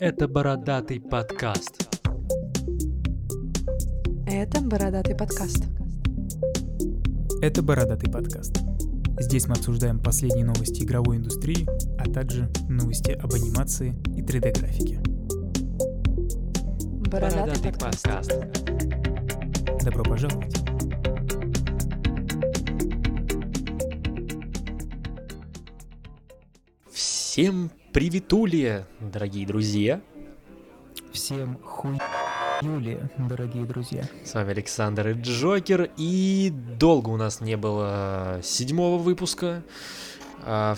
Это бородатый подкаст. Это бородатый подкаст. Это «Бородатый подкаст». Здесь мы обсуждаем последние новости игровой индустрии, а также новости об анимации и 3D-графике. Бородатый, подкаст. Добро пожаловать! Всем приветулия, дорогие друзья. Всем хуй Юлия, дорогие друзья. С вами Александр и Джокер, и долго у нас не было седьмого выпуска.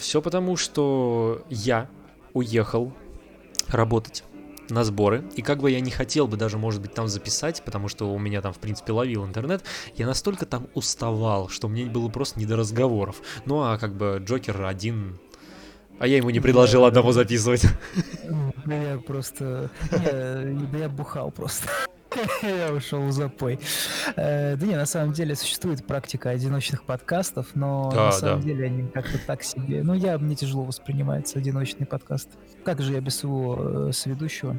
все потому, что я уехал работать на сборы, и как бы я не хотел бы даже, может быть, там записать, потому что у меня там, в принципе, ловил интернет, я настолько там уставал, что мне было просто не до разговоров. Ну, а как бы Джокер один а я ему не предложил одного записывать. Да я просто... Да я бухал просто. Я ушел в запой. Э, да не, на самом деле существует практика одиночных подкастов, но Да, на самом да. деле они как-то так себе. Ну, я, мне тяжело воспринимается одиночный подкаст. Как же я без своего э, соведущего?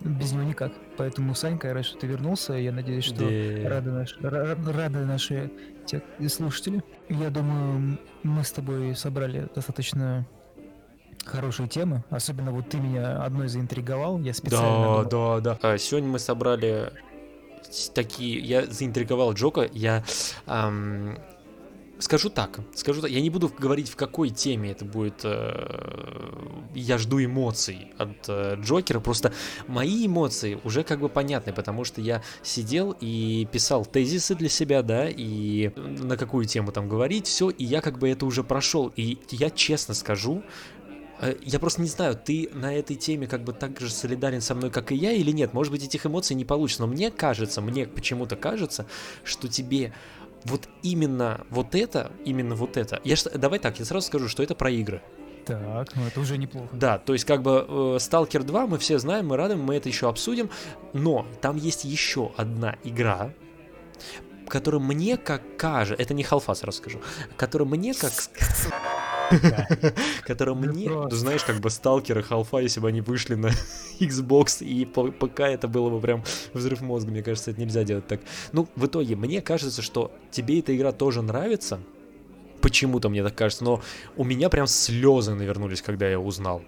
Без него никак. Поэтому, Санька, я рад, что ты вернулся. Я надеюсь, что рады, наши, ра- рады наши те слушатели. Я думаю, мы с тобой собрали достаточно хорошие темы. Особенно вот ты меня одной заинтриговал. Я специально Да, думал, да, да. Сегодня мы собрали такие... Я заинтриговал Джока. Я ам, скажу так. Скажу так. Я не буду говорить, в какой теме это будет. э, Я жду эмоций от э, Джокера. Просто мои эмоции уже как бы понятны, потому что я сидел и писал тезисы для себя, да, и на какую тему там говорить, все, и я как бы это уже прошел. И я честно скажу, Я просто не знаю, ты на этой теме как бы так же солидарен со мной, как и я, или нет? Может быть, этих эмоций не получится, но мне кажется, мне почему-то кажется, что тебе вот именно вот это, именно вот это. Я ж- давай так, я сразу скажу, что это про игры. Так, ну это уже неплохо. Да, то есть как бы э, Stalker 2 мы все знаем, мы рады, мы это еще обсудим, но там есть еще одна игра, которая мне как кажется, это не халфа, сразу скажу, которая мне как которая мне, ты знаешь, как бы Сталкер и Халфа, если бы они вышли на Xbox и ПК, это было бы прям взрыв мозга, мне кажется, это нельзя делать так. Ну, в итоге, мне кажется, что тебе эта игра тоже нравится, почему-то мне так кажется, но у меня прям слезы навернулись, когда я узнал.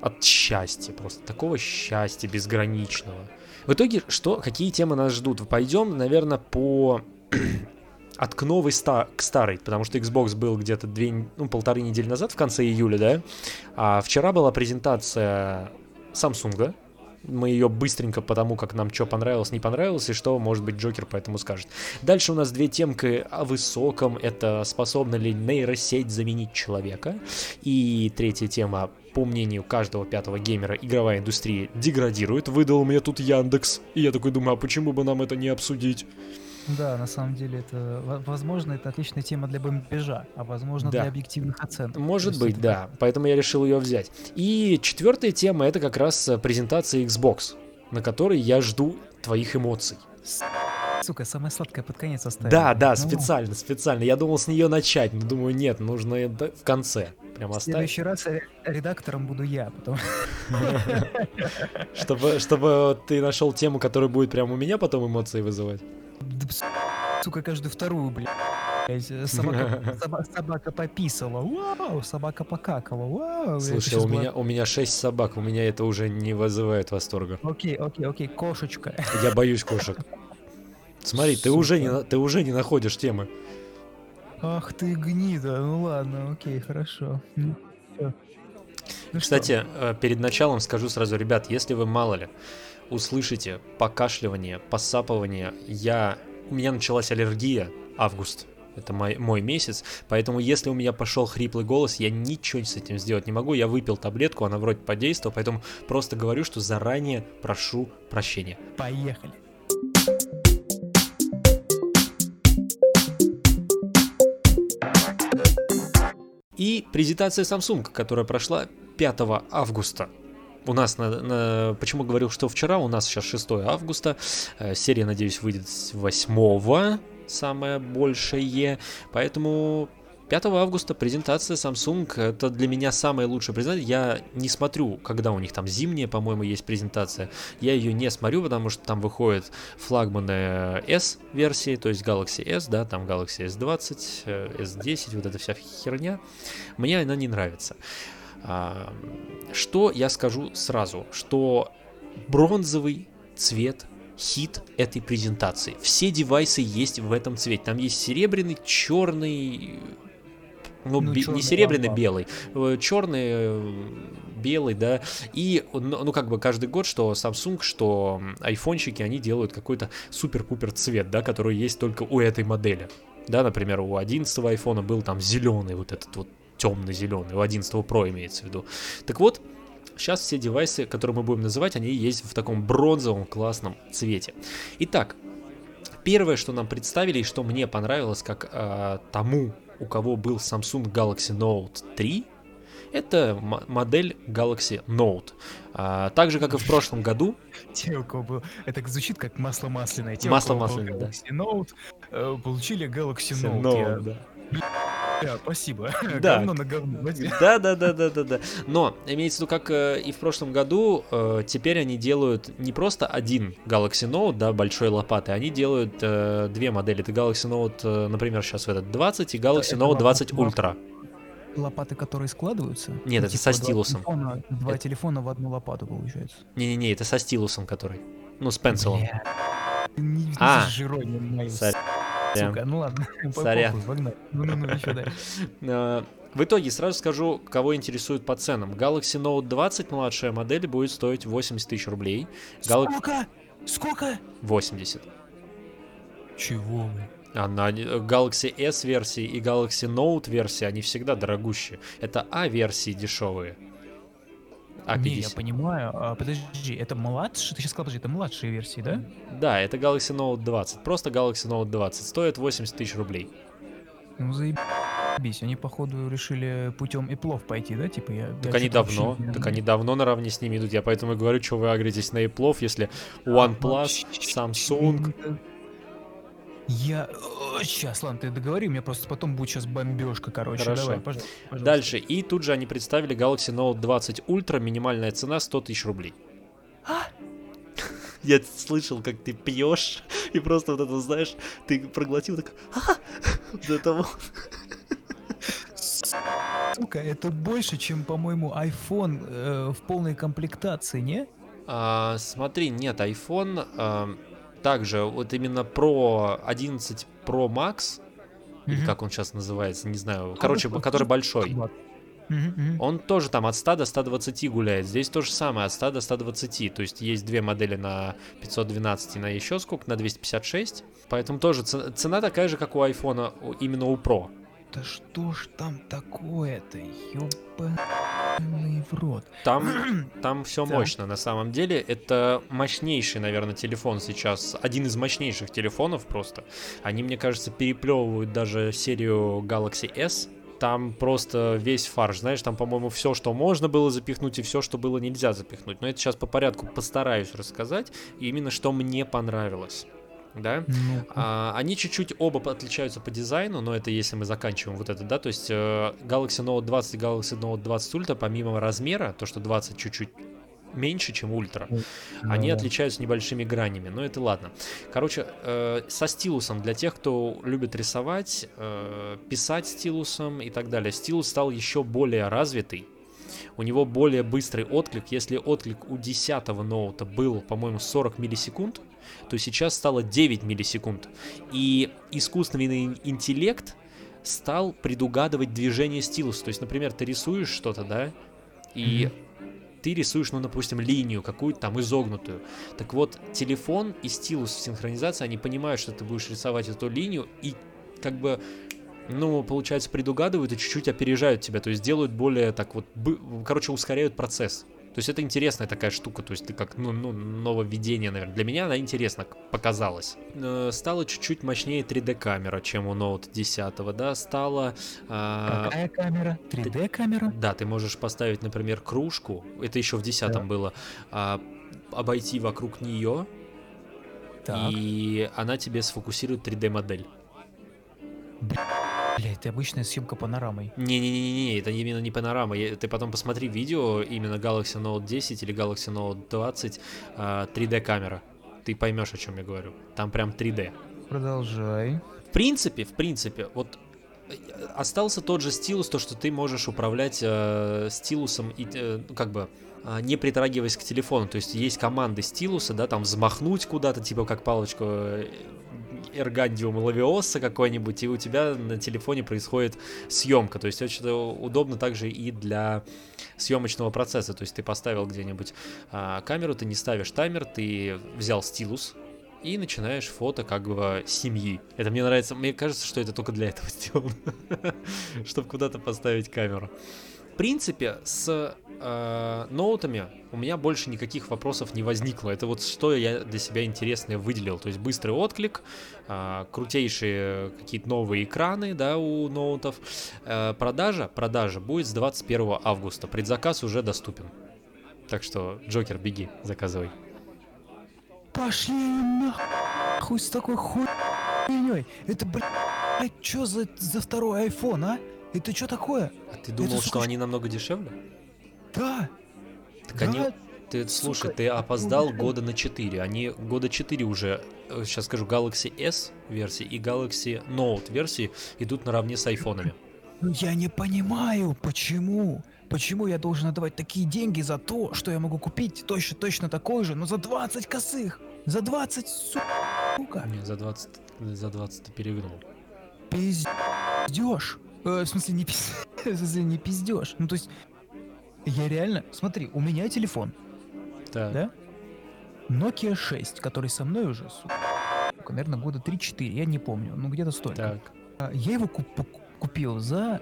От счастья просто, такого счастья безграничного. В итоге, что, какие темы нас ждут? Пойдем, наверное, по от к новой ста- к старой, потому что Xbox был где-то две, ну, полторы недели назад, в конце июля, да, а вчера была презентация Samsung, мы ее быстренько потому, как нам что понравилось, не понравилось, и что, может быть, Джокер поэтому скажет. Дальше у нас две темки о высоком, это способна ли нейросеть заменить человека, и третья тема, по мнению каждого пятого геймера, игровая индустрия деградирует, выдал мне тут Яндекс, и я такой думаю, а почему бы нам это не обсудить? Да, на самом деле это, во- возможно, это отличная тема для бомбежа, а возможно Да. для объективных оценок. Может быть, это да. Поэтому я решил ее взять. И четвертая тема это как раз э, презентация Xbox, на которой я жду твоих эмоций. Сука, самое сладкое под конец оставил. Да, да, Ну, специально, специально. Я думал с нее начать, но думаю, нет, нужно в конце. Прям В оставить. следующий раз ре- редактором буду я, потому Чтобы, чтобы ты нашел тему, которая будет прям у меня потом эмоции вызывать. Да, сука, каждую вторую, блядь. Собака, соба- собака пописала, вау, собака покакала, вау. Слушай, у меня, у меня шесть собак, у меня это уже не вызывает восторга. Окей, окей, окей, кошечка. Я боюсь кошек. Смотри, ты уже, не, ты уже не находишь темы. Ах ты гнида, ну ладно, окей, хорошо. Ну. Ну что, Кстати, э, перед началом скажу сразу, ребят, если вы мало ли услышите покашливание, посапывание, я... у меня началась аллергия, август, это мой, мой месяц, поэтому если у меня пошел хриплый голос, я ничего с этим сделать не могу, я выпил таблетку, она вроде подействовала, поэтому просто говорю, что заранее прошу прощения. поехали. И презентация Samsung, которая прошла 5 августа. У нас на, на- почему говорил, что вчера, у нас сейчас 6 августа, Э, серия, надеюсь, выйдет с 8 самое большее, поэтому 5 августа презентация Samsung. Это для меня самая лучшая презентация. Я не смотрю, когда у них там зимняя, по-моему, есть презентация. Я ее не смотрю, потому что там выходят флагманы S-версии, то есть Galaxy S, да, там Galaxy S20, э, S10, вот эта вся херня. Мне она не нравится. Что я скажу сразу? Что бронзовый цвет хит этой презентации. Все девайсы есть в этом цвете. Там есть серебряный, черный, ну, Ну, бе- чёрный не серебряный, лампа. белый, черный, э, белый, да. И, ну, ну, как бы каждый год, что Samsung, что айфончики, они делают какой-то супер-пупер цвет, да, который есть только у этой модели. Да, например, у 11 айфона был там зеленый, вот этот вот темно-зеленый, у 11 Pro имеется в виду. Так вот, сейчас все девайсы, которые мы будем называть, они есть в таком бронзовом классном цвете. Итак, первое, что нам представили и что мне понравилось, как э, тому, у кого был Samsung Galaxy Note 3, это модель Galaxy Note. А, так же, как и в прошлом году, был... Это звучит как масло масляное. Те, Масло масляное, да. Galaxy Note, э, получили Galaxy Note, Note. Я- Да, спасибо. Да. Говно на говно. Да, да, да, да, да, да. Но имеется в виду, как э, и в прошлом году, э, теперь они делают не просто один Galaxy Note, да, большой лопатой, они делают э, две модели. Это Galaxy Note, например, сейчас в этот 20 и Galaxy Note 20 лопата- Ultra. Лопаты, которые складываются? Нет, Ну, это типа со два стилусом. телефона- Два Это- телефона в одну лопату получается. Не-не-не, это со стилусом который. Ну, с пенсилом. Не А. с. Сука. Ну ладно, Сорян. Ну-ну-ну, еще дальше. Э, В итоге сразу скажу, кого интересует по ценам. Galaxy Note 20 младшая модель будет стоить 80 тысяч рублей. Gal- Сколько? Сколько? 80. Чего вы? А на э, Galaxy S версии и Galaxy Note версии они всегда дорогущие. Это А версии дешевые. А Не, я 50. понимаю. А, подожди, это младший? Ты сейчас сказал, подожди, это младшие версии, да? Да, это Galaxy Note 20. Просто Galaxy Note 20. Стоит 80 тысяч рублей. Ну заебись, они походу решили путем и плов пойти, да? Типа я. Так я они вообще давно, не так они давно наравне с ними идут. Я поэтому и говорю, что вы агритесь на Apple, если OnePlus, Вообще Samsung, Я... Сейчас, ладно, ты договори, у меня просто потом будет сейчас бомбежка, короче. Хорошо. Давай, пожалуйста. пожалуйста. Дальше. И тут же они представили Galaxy Note 20 Ultra, минимальная цена 100 тысяч рублей. А? Я слышал, как ты пьешь, и просто вот это, знаешь, ты проглотил так, «А!» вот это вот. Сука, это больше, чем, по-моему, iPhone э, в полной комплектации, не? А, смотри, нет, iPhone а, также, вот именно Pro 11 Pro Max, Мгм. как он сейчас называется, не знаю, короче, который тут большой. Он тоже там от 100 до 120 гуляет. Здесь то же самое, от 100 до 120. То есть есть две модели на 512 и на еще сколько, на 256. Поэтому тоже цена такая же, как у у- именно у Pro. Да что ж там такое-то, ёбаный в рот. Там, там все Да. мощно на самом деле. Это мощнейший, наверное, телефон сейчас. Один из мощнейших телефонов просто. Они, мне кажется, переплевывают даже серию Galaxy S. Там просто весь фарш, знаешь, там, по-моему, все, что можно было запихнуть, и все, что было нельзя запихнуть. Но это сейчас по порядку постараюсь рассказать, и именно что мне понравилось. Да? Ну, А, они чуть-чуть оба отличаются по дизайну, но это если мы заканчиваем вот это, да, то есть э, Galaxy Note 20 и Galaxy Note 20 Ultra, помимо размера, то, что 20 чуть-чуть меньше, чем Ультра, они да. отличаются небольшими гранями, но это ладно. Короче, э, со стилусом, для тех, кто любит рисовать, э, писать стилусом и так далее, стилус стал еще более развитый, у него более быстрый отклик. Если отклик у 10 ноута был, по-моему, 40 миллисекунд, то сейчас стало 9 миллисекунд. И искусственный интеллект стал предугадывать движение стилуса. То есть, например, ты рисуешь что-то, да, и ты рисуешь, ну, допустим, линию какую-то там изогнутую. Так вот, телефон и стилус в синхронизации, они понимают, что ты будешь рисовать эту линию, и как бы ну, получается, предугадывают и чуть-чуть опережают тебя, то есть делают более так вот, короче, ускоряют процесс. То есть это интересная такая штука, то есть ты как, ну, ну нововведение, наверное. Для меня она интересно показалась. Э, Стала чуть-чуть мощнее 3D-камера, чем у Note 10, да, стала... а, Какая камера? 3D камера? да, ты можешь поставить, например, кружку, это еще в 10 Да. было, а, обойти вокруг нее, Так. и она тебе сфокусирует 3D-модель. Блядь, это обычная съемка панорамой. Не-не-не-не, это именно не панорама. Я- Ты потом посмотри видео именно Galaxy Note 10 или Galaxy Note 20 а, 3D камера. Ты поймешь, о чем я говорю. Там прям 3D. Продолжай. В принципе, в принципе, вот э, остался тот же стилус, то, что ты можешь управлять э, стилусом и э, ну, как бы а, не притрагиваясь к телефону. То есть есть команды стилуса, да, там взмахнуть куда-то, типа как палочку Эргандиум Лавиоса какой-нибудь, и у тебя на телефоне происходит съемка. То есть очень удобно также и для съемочного процесса. То есть ты поставил где-нибудь а, камеру, ты не ставишь таймер, ты взял стилус, и начинаешь фото как бы семьи. Это мне нравится, мне кажется, что это только для этого сделано, чтобы куда-то поставить камеру. В принципе, с э, ноутами у меня больше никаких вопросов не возникло. Это вот что я для себя интересное выделил. То есть быстрый отклик, э, крутейшие какие-то новые экраны, да, у ноутов. Э, продажа, продажа будет с 21 августа. Предзаказ уже доступен. Так что, Джокер, беги, заказывай. Пошли нахуй с такой хуйней. Это, блядь, что за, за второй iPhone, а? Это что такое? А ты думал, сука, что они намного дешевле? Да. Так да, они, ты, слушай, сука, ты опоздал дешевле. года на 4. Они года 4 уже, сейчас скажу, Galaxy S версии и Galaxy Note версии идут наравне с айфонами. Ну, Я не понимаю, почему. Почему я должен отдавать такие деньги за то, что я могу купить точно, точно такой же, но за 20 косых? За 20, сука. Не, за 20, за 20 ты перегнул. Пиздешь. Э, в смысле, не пиздешь. В смысле, не пиздешь. Ну, то есть, я реально... Смотри, у меня телефон, Так, да? Nokia 6, который со мной уже, сука, наверное, года 3-4, я не помню, ну где-то столько. так. А, Я его куп- купил за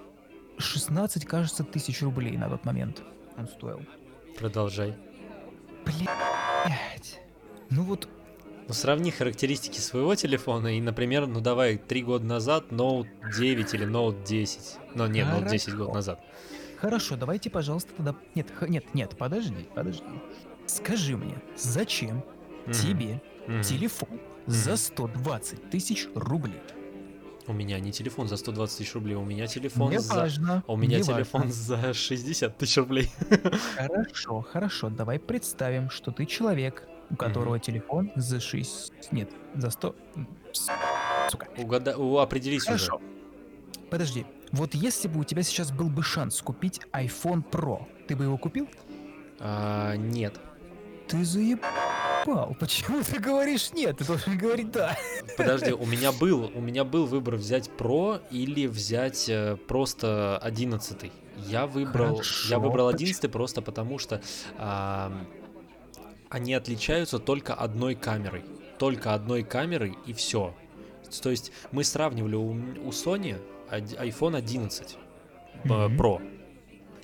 16, кажется, тысяч рублей на тот момент. Он стоил. продолжай. Блять. Ну вот, Ну, сравни характеристики своего телефона и, например, ну давай, три года назад Note 9 или Note 10. Ну, нет, Note 10 год назад. Хорошо, давайте, пожалуйста, тогда... Нет, нет, нет, подожди, подожди. Скажи мне, зачем Мгм, тебе мгм. телефон за 120 тысяч рублей? У меня не телефон за 120 тысяч рублей, у меня телефон Не за... важно. У меня не телефон важно. за 60 тысяч рублей. Хорошо, хорошо, давай представим, что ты человек, у которого телефон за 6... Нет, за 100... м, с- Сука. Угада... Определись Хорошо. уже. Подожди, вот если бы у тебя сейчас был бы шанс купить iPhone Pro, ты бы его купил? А, нет. Ты заебал. Почему ты говоришь нет? Ты должен говорить да. Подожди, у меня был, у меня был выбор взять Pro или взять э, просто 11. Я выбрал, я Хорошо, выбрал поч- 11 просто потому что ам, они отличаются только одной камерой, только одной камерой и все. То есть мы сравнивали у, у Sony iPhone 11 э, Мгм. Pro,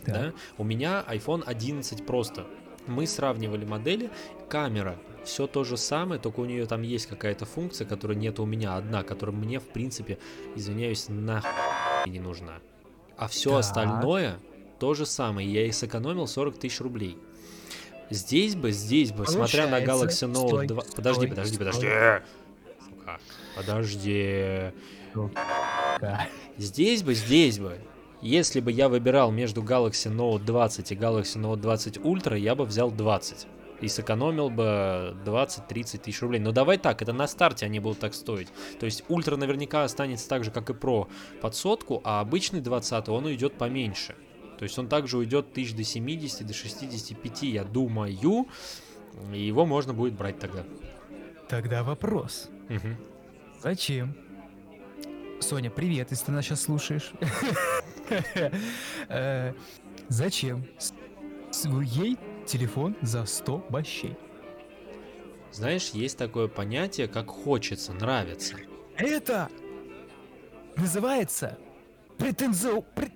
Так. да? У меня iPhone 11 просто. Мы сравнивали модели, камера, все то же самое, только у нее там есть какая-то функция, которая нет у меня одна, которая мне, в принципе, извиняюсь, нахуй не нужна. А все Так. остальное то же самое, я и сэкономил 40 тысяч рублей. Здесь бы, здесь бы, смотря на Получается, Galaxy Note стой, 2... Подожди, стой, подожди, стой. подожди. Сука, подожди. Здесь бы, здесь бы, если бы я выбирал между Galaxy Note 20 и Galaxy Note 20 Ultra, я бы взял 20. И сэкономил бы 20-30 тысяч рублей. Но давай так, это на старте они будут так стоить. То есть Ultra наверняка останется так же, как и Pro под сотку, а обычный 20 он уйдет поменьше. То есть он также уйдет тысяч до 70, до 65, я думаю. И его можно будет брать тогда. Тогда вопрос. Мгм. Зачем? Соня, привет, если ты нас сейчас слушаешь. Э, Зачем ей телефон за 100 бащей? Знаешь, есть такое понятие, как хочется, нравится. Это называется претензио... пре-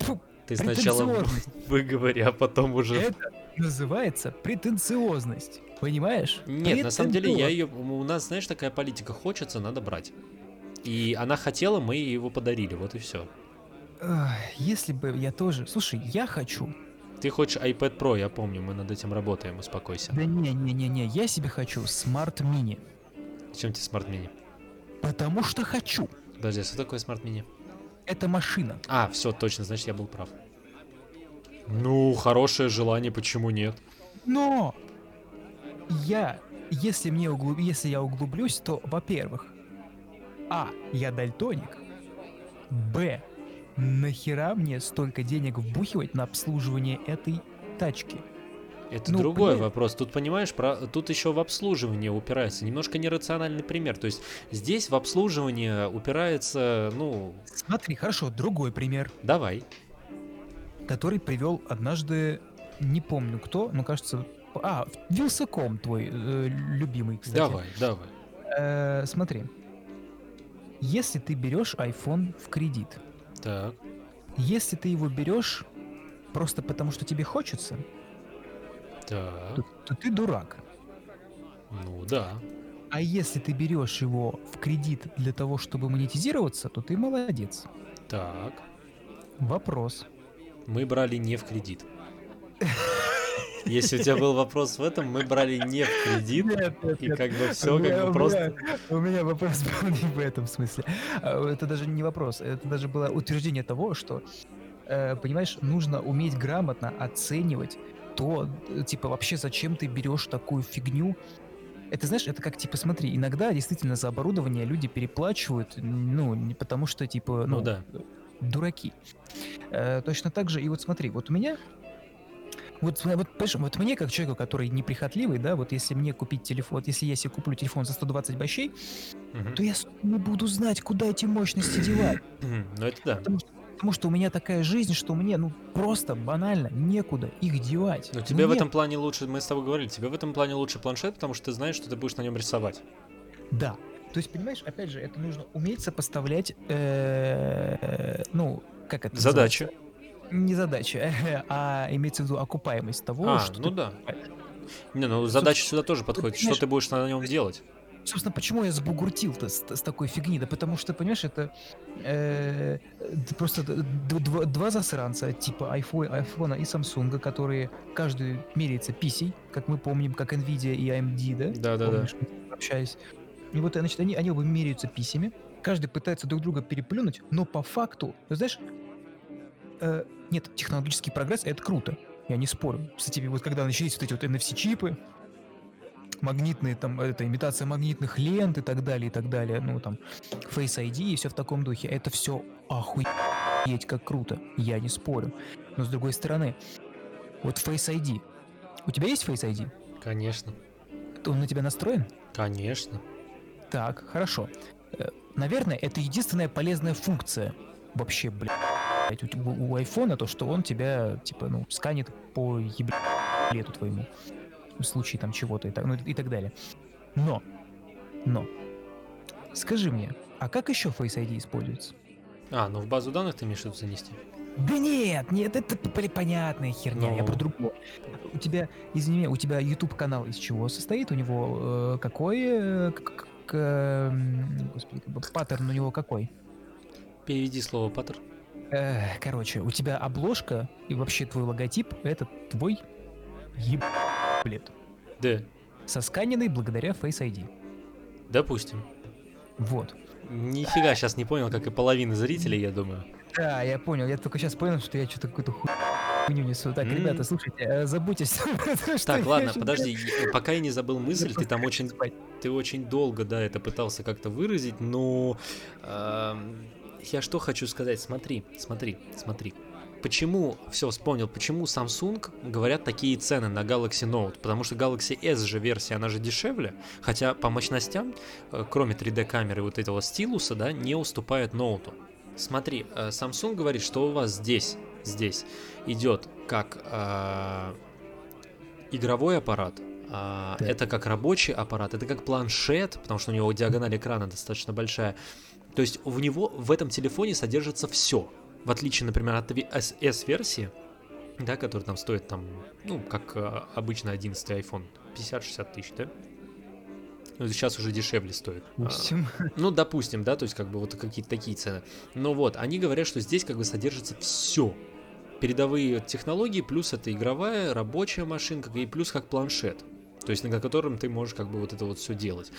фу, Ты сначала выговори, а потом уже... Это называется претенциозность. Понимаешь? Нет, на самом деле я ее... У нас, знаешь, такая политика, хочется, надо брать. И она хотела, мы его подарили, вот и все. Если бы я тоже... Слушай, я хочу. Ты хочешь iPad Pro, я помню, мы над этим работаем, успокойся. Да не-не-не-не, я себе хочу Smart Mini. Зачем тебе Smart Mini? Потому что хочу. Подожди, а что такое Smart Mini? Это машина. А, все, точно, значит, я был прав. Ну, хорошее желание, почему нет? Но я, если мне углуб... если я углублюсь, то, во-первых, а, я дальтоник, б, нахера мне столько денег вбухивать на обслуживание этой тачки? Это Ну, другой блин. вопрос. Тут, понимаешь, про... тут еще в обслуживание упирается. Немножко нерациональный пример. То есть здесь в обслуживание упирается, ну, Смотри, хорошо, другой пример, давай. который привел однажды, не помню кто, но кажется, а, Вилсаком твой э, любимый, кстати. Давай, давай. Э, смотри, если ты берешь iPhone в кредит, Так. если ты его берешь просто потому, что тебе хочется, Так. то, то ты дурак. Ну да. А если ты берешь его в кредит для того, чтобы монетизироваться, то ты молодец. Так. Вопрос. Мы брали не в кредит. Если у тебя был вопрос в этом, мы брали не в кредит. И как бы все как бы просто... У меня вопрос был не в этом смысле. А, Это даже не вопрос, это даже было утверждение того, что, э, понимаешь, нужно уметь грамотно оценивать то, типа, вообще зачем ты берешь такую фигню. Это, знаешь, это как, типа, смотри, иногда действительно за оборудование люди переплачивают, ну, не потому что, типа, ну, Ну да. дураки. Э, точно так же, и вот смотри, вот у меня вот, вот, вот мне, как человеку, который неприхотливый, да, вот если мне купить телефон, вот если я себе куплю телефон за 120 бащей, Мгм. то я не буду знать, куда эти мощности девать. Ну это да. Потому что, потому что у меня такая жизнь, что мне, ну, просто банально некуда их девать. Но тебе в Нет. этом плане лучше, мы с тобой говорили, тебе в этом плане лучше планшет, потому что ты знаешь, что ты будешь на нем рисовать. Да. То есть, понимаешь, опять же, это нужно уметь сопоставлять, э, ну, как это Задачи. называется? Не задача, а имеется в виду окупаемость того, А, что ну ты да. Не, ну задача сюда тоже подходит. Что понимаешь- ты будешь на нем делать? Собственно, почему я сбугуртил-то с, с такой фигни? Да потому что, понимаешь, это э, просто два, два засранца типа айфо- айфона и Samsung, которые каждый меряется писей, как мы помним, как Nvidia и AMD, да? Да-да-да. Общались. И вот, значит, они, они оба меряются писями, каждый пытается друг друга переплюнуть, но по факту, ты знаешь, э, нет, технологический прогресс — это круто, я не спорю. Кстати, вот когда начались вот эти вот NFC-чипы, магнитные, там, это имитация магнитных лент и так далее, и так далее, ну, там, Face ID и все в таком духе, это все охуеть как круто, я не спорю. Но с другой стороны, вот Face ID, у тебя есть Face ID? Конечно. Он на тебя настроен? Конечно. Так, хорошо. Э, Наверное, это единственная полезная функция вообще, блядь, у, у айфона, то, что он тебя, типа, ну, сканет по еблету твоему. В случае там чего-то и так, ну, и так далее. Но, но, скажи мне, а как еще Face ID используется? А, ну в базу данных ты имеешь виду занести? Да нет, нет, это понятная херня, я Ну. про другое. У тебя, извини меня, у тебя YouTube канал из чего состоит? У него э, какой, э, к- эм, господи, паттерн у него какой? Переведи слово паттер. Э, короче, у тебя обложка и вообще твой логотип это твой еблет, Да. сосканенный благодаря Face ID. Допустим. Вот. Нифига сейчас не понял, как и половина зрителей, я думаю. Да, я понял. Я только сейчас понял, что я что-то какую-то хуйню несу. Так, М. ребята, слушайте, э, забудьте. Так, ладно, подожди, пока я не забыл мысль, ты там очень, ты очень долго, да, это пытался как-то выразить, но эм, я что хочу сказать, смотри, смотри, смотри. Почему, все вспомнил, почему Samsung говорят такие цены на Galaxy Note? Потому что Galaxy S же версия, она же дешевле, хотя по мощностям, э, кроме 3D камеры вот этого стилуса, да, не уступает ноуту. Смотри, э, Samsung говорит, что у вас здесь, здесь идет как э, игровой аппарат, Так. это как рабочий аппарат, это как планшет, потому что у него диагональ экрана достаточно большая. То есть в него, в этом телефоне содержится все. В отличие, например, от S-версии, да, которая там стоит там, ну, как э, обычно 11 iPhone, 50-60 тысяч, да? Ну, сейчас уже дешевле стоит. А, Допустим. ну, допустим, да, то есть как бы вот какие-то такие цены. Но вот, они говорят, что здесь как бы содержится все. Передовые технологии, плюс это игровая, рабочая машинка, и плюс как планшет. То есть на котором ты можешь как бы вот это вот все делать.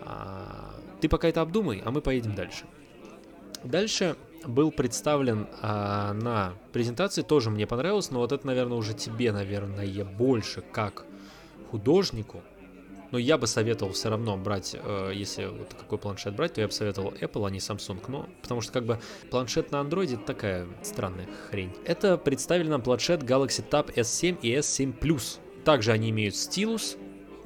А, ты пока это обдумай, а мы поедем дальше. Дальше был представлен а, на презентации, тоже мне понравилось, но вот это, наверное, уже тебе, наверное, больше как художнику. Но я бы советовал все равно брать, э, если вот какой планшет брать, то я бы советовал Apple, а не Samsung. Ну, потому что как бы планшет на Android это такая странная хрень. Это представили нам планшет Galaxy Tab S7 и S7 Plus. Также они имеют стилус,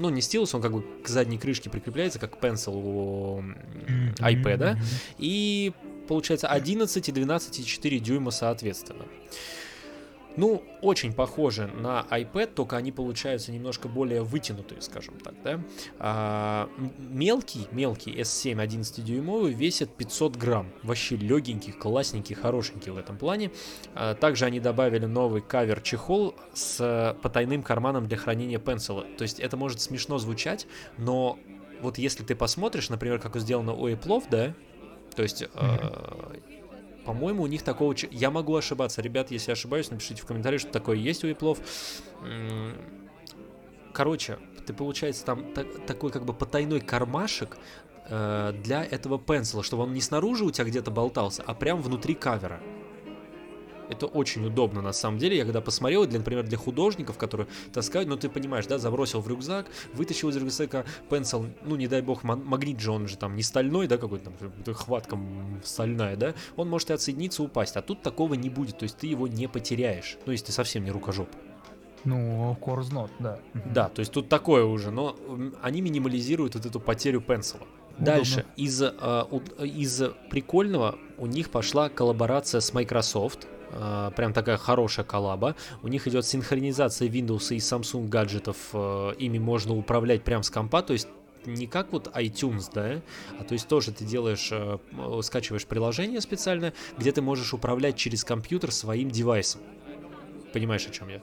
ну не стилус, он как бы к задней крышке прикрепляется, как Pencil у iPad, да? и получается 11 и 12,4 дюйма соответственно. Ну, очень похожи на iPad, только они получаются немножко более вытянутые, скажем так, да. А, мелкий, мелкий S7 11-дюймовый весит 500 грамм. Вообще легенький, классненький, хорошенький в этом плане. А, также они добавили новый кавер-чехол с потайным карманом для хранения пенсила. То есть это может смешно звучать, но вот если ты посмотришь, например, как сделано у Apple, да, то есть mm-hmm. По-моему, у них такого... Я могу ошибаться. Ребят, если ошибаюсь, напишите в комментариях, что такое есть у Иплов. Короче, ты, получается, там так, такой как бы потайной кармашек э, для этого пенсила, чтобы он не снаружи у тебя где-то болтался, а прям внутри кавера. Это очень удобно на самом деле. Я когда посмотрел, для, например, для художников, которые таскают, ну ты понимаешь, да, забросил в рюкзак, вытащил из рюкзака пенсил, ну не дай бог, магнит же он же там не стальной, да, какой-то там хватка стальная, да, он может и отсоединиться, упасть. А тут такого не будет, то есть ты его не потеряешь. Ну, если ты совсем не рукожоп. Ну, of course not, да. Да, то есть тут такое уже, но они минимализируют вот эту потерю пенсила. Дальше, из, э, из прикольного у них пошла коллаборация с Microsoft, прям такая хорошая коллаба. У них идет синхронизация Windows и Samsung гаджетов. Uh, ими можно управлять прям с компа, то есть не как вот iTunes, да, а то есть тоже ты делаешь, uh, скачиваешь приложение специальное, где ты можешь управлять через компьютер своим девайсом. Понимаешь, о чем я?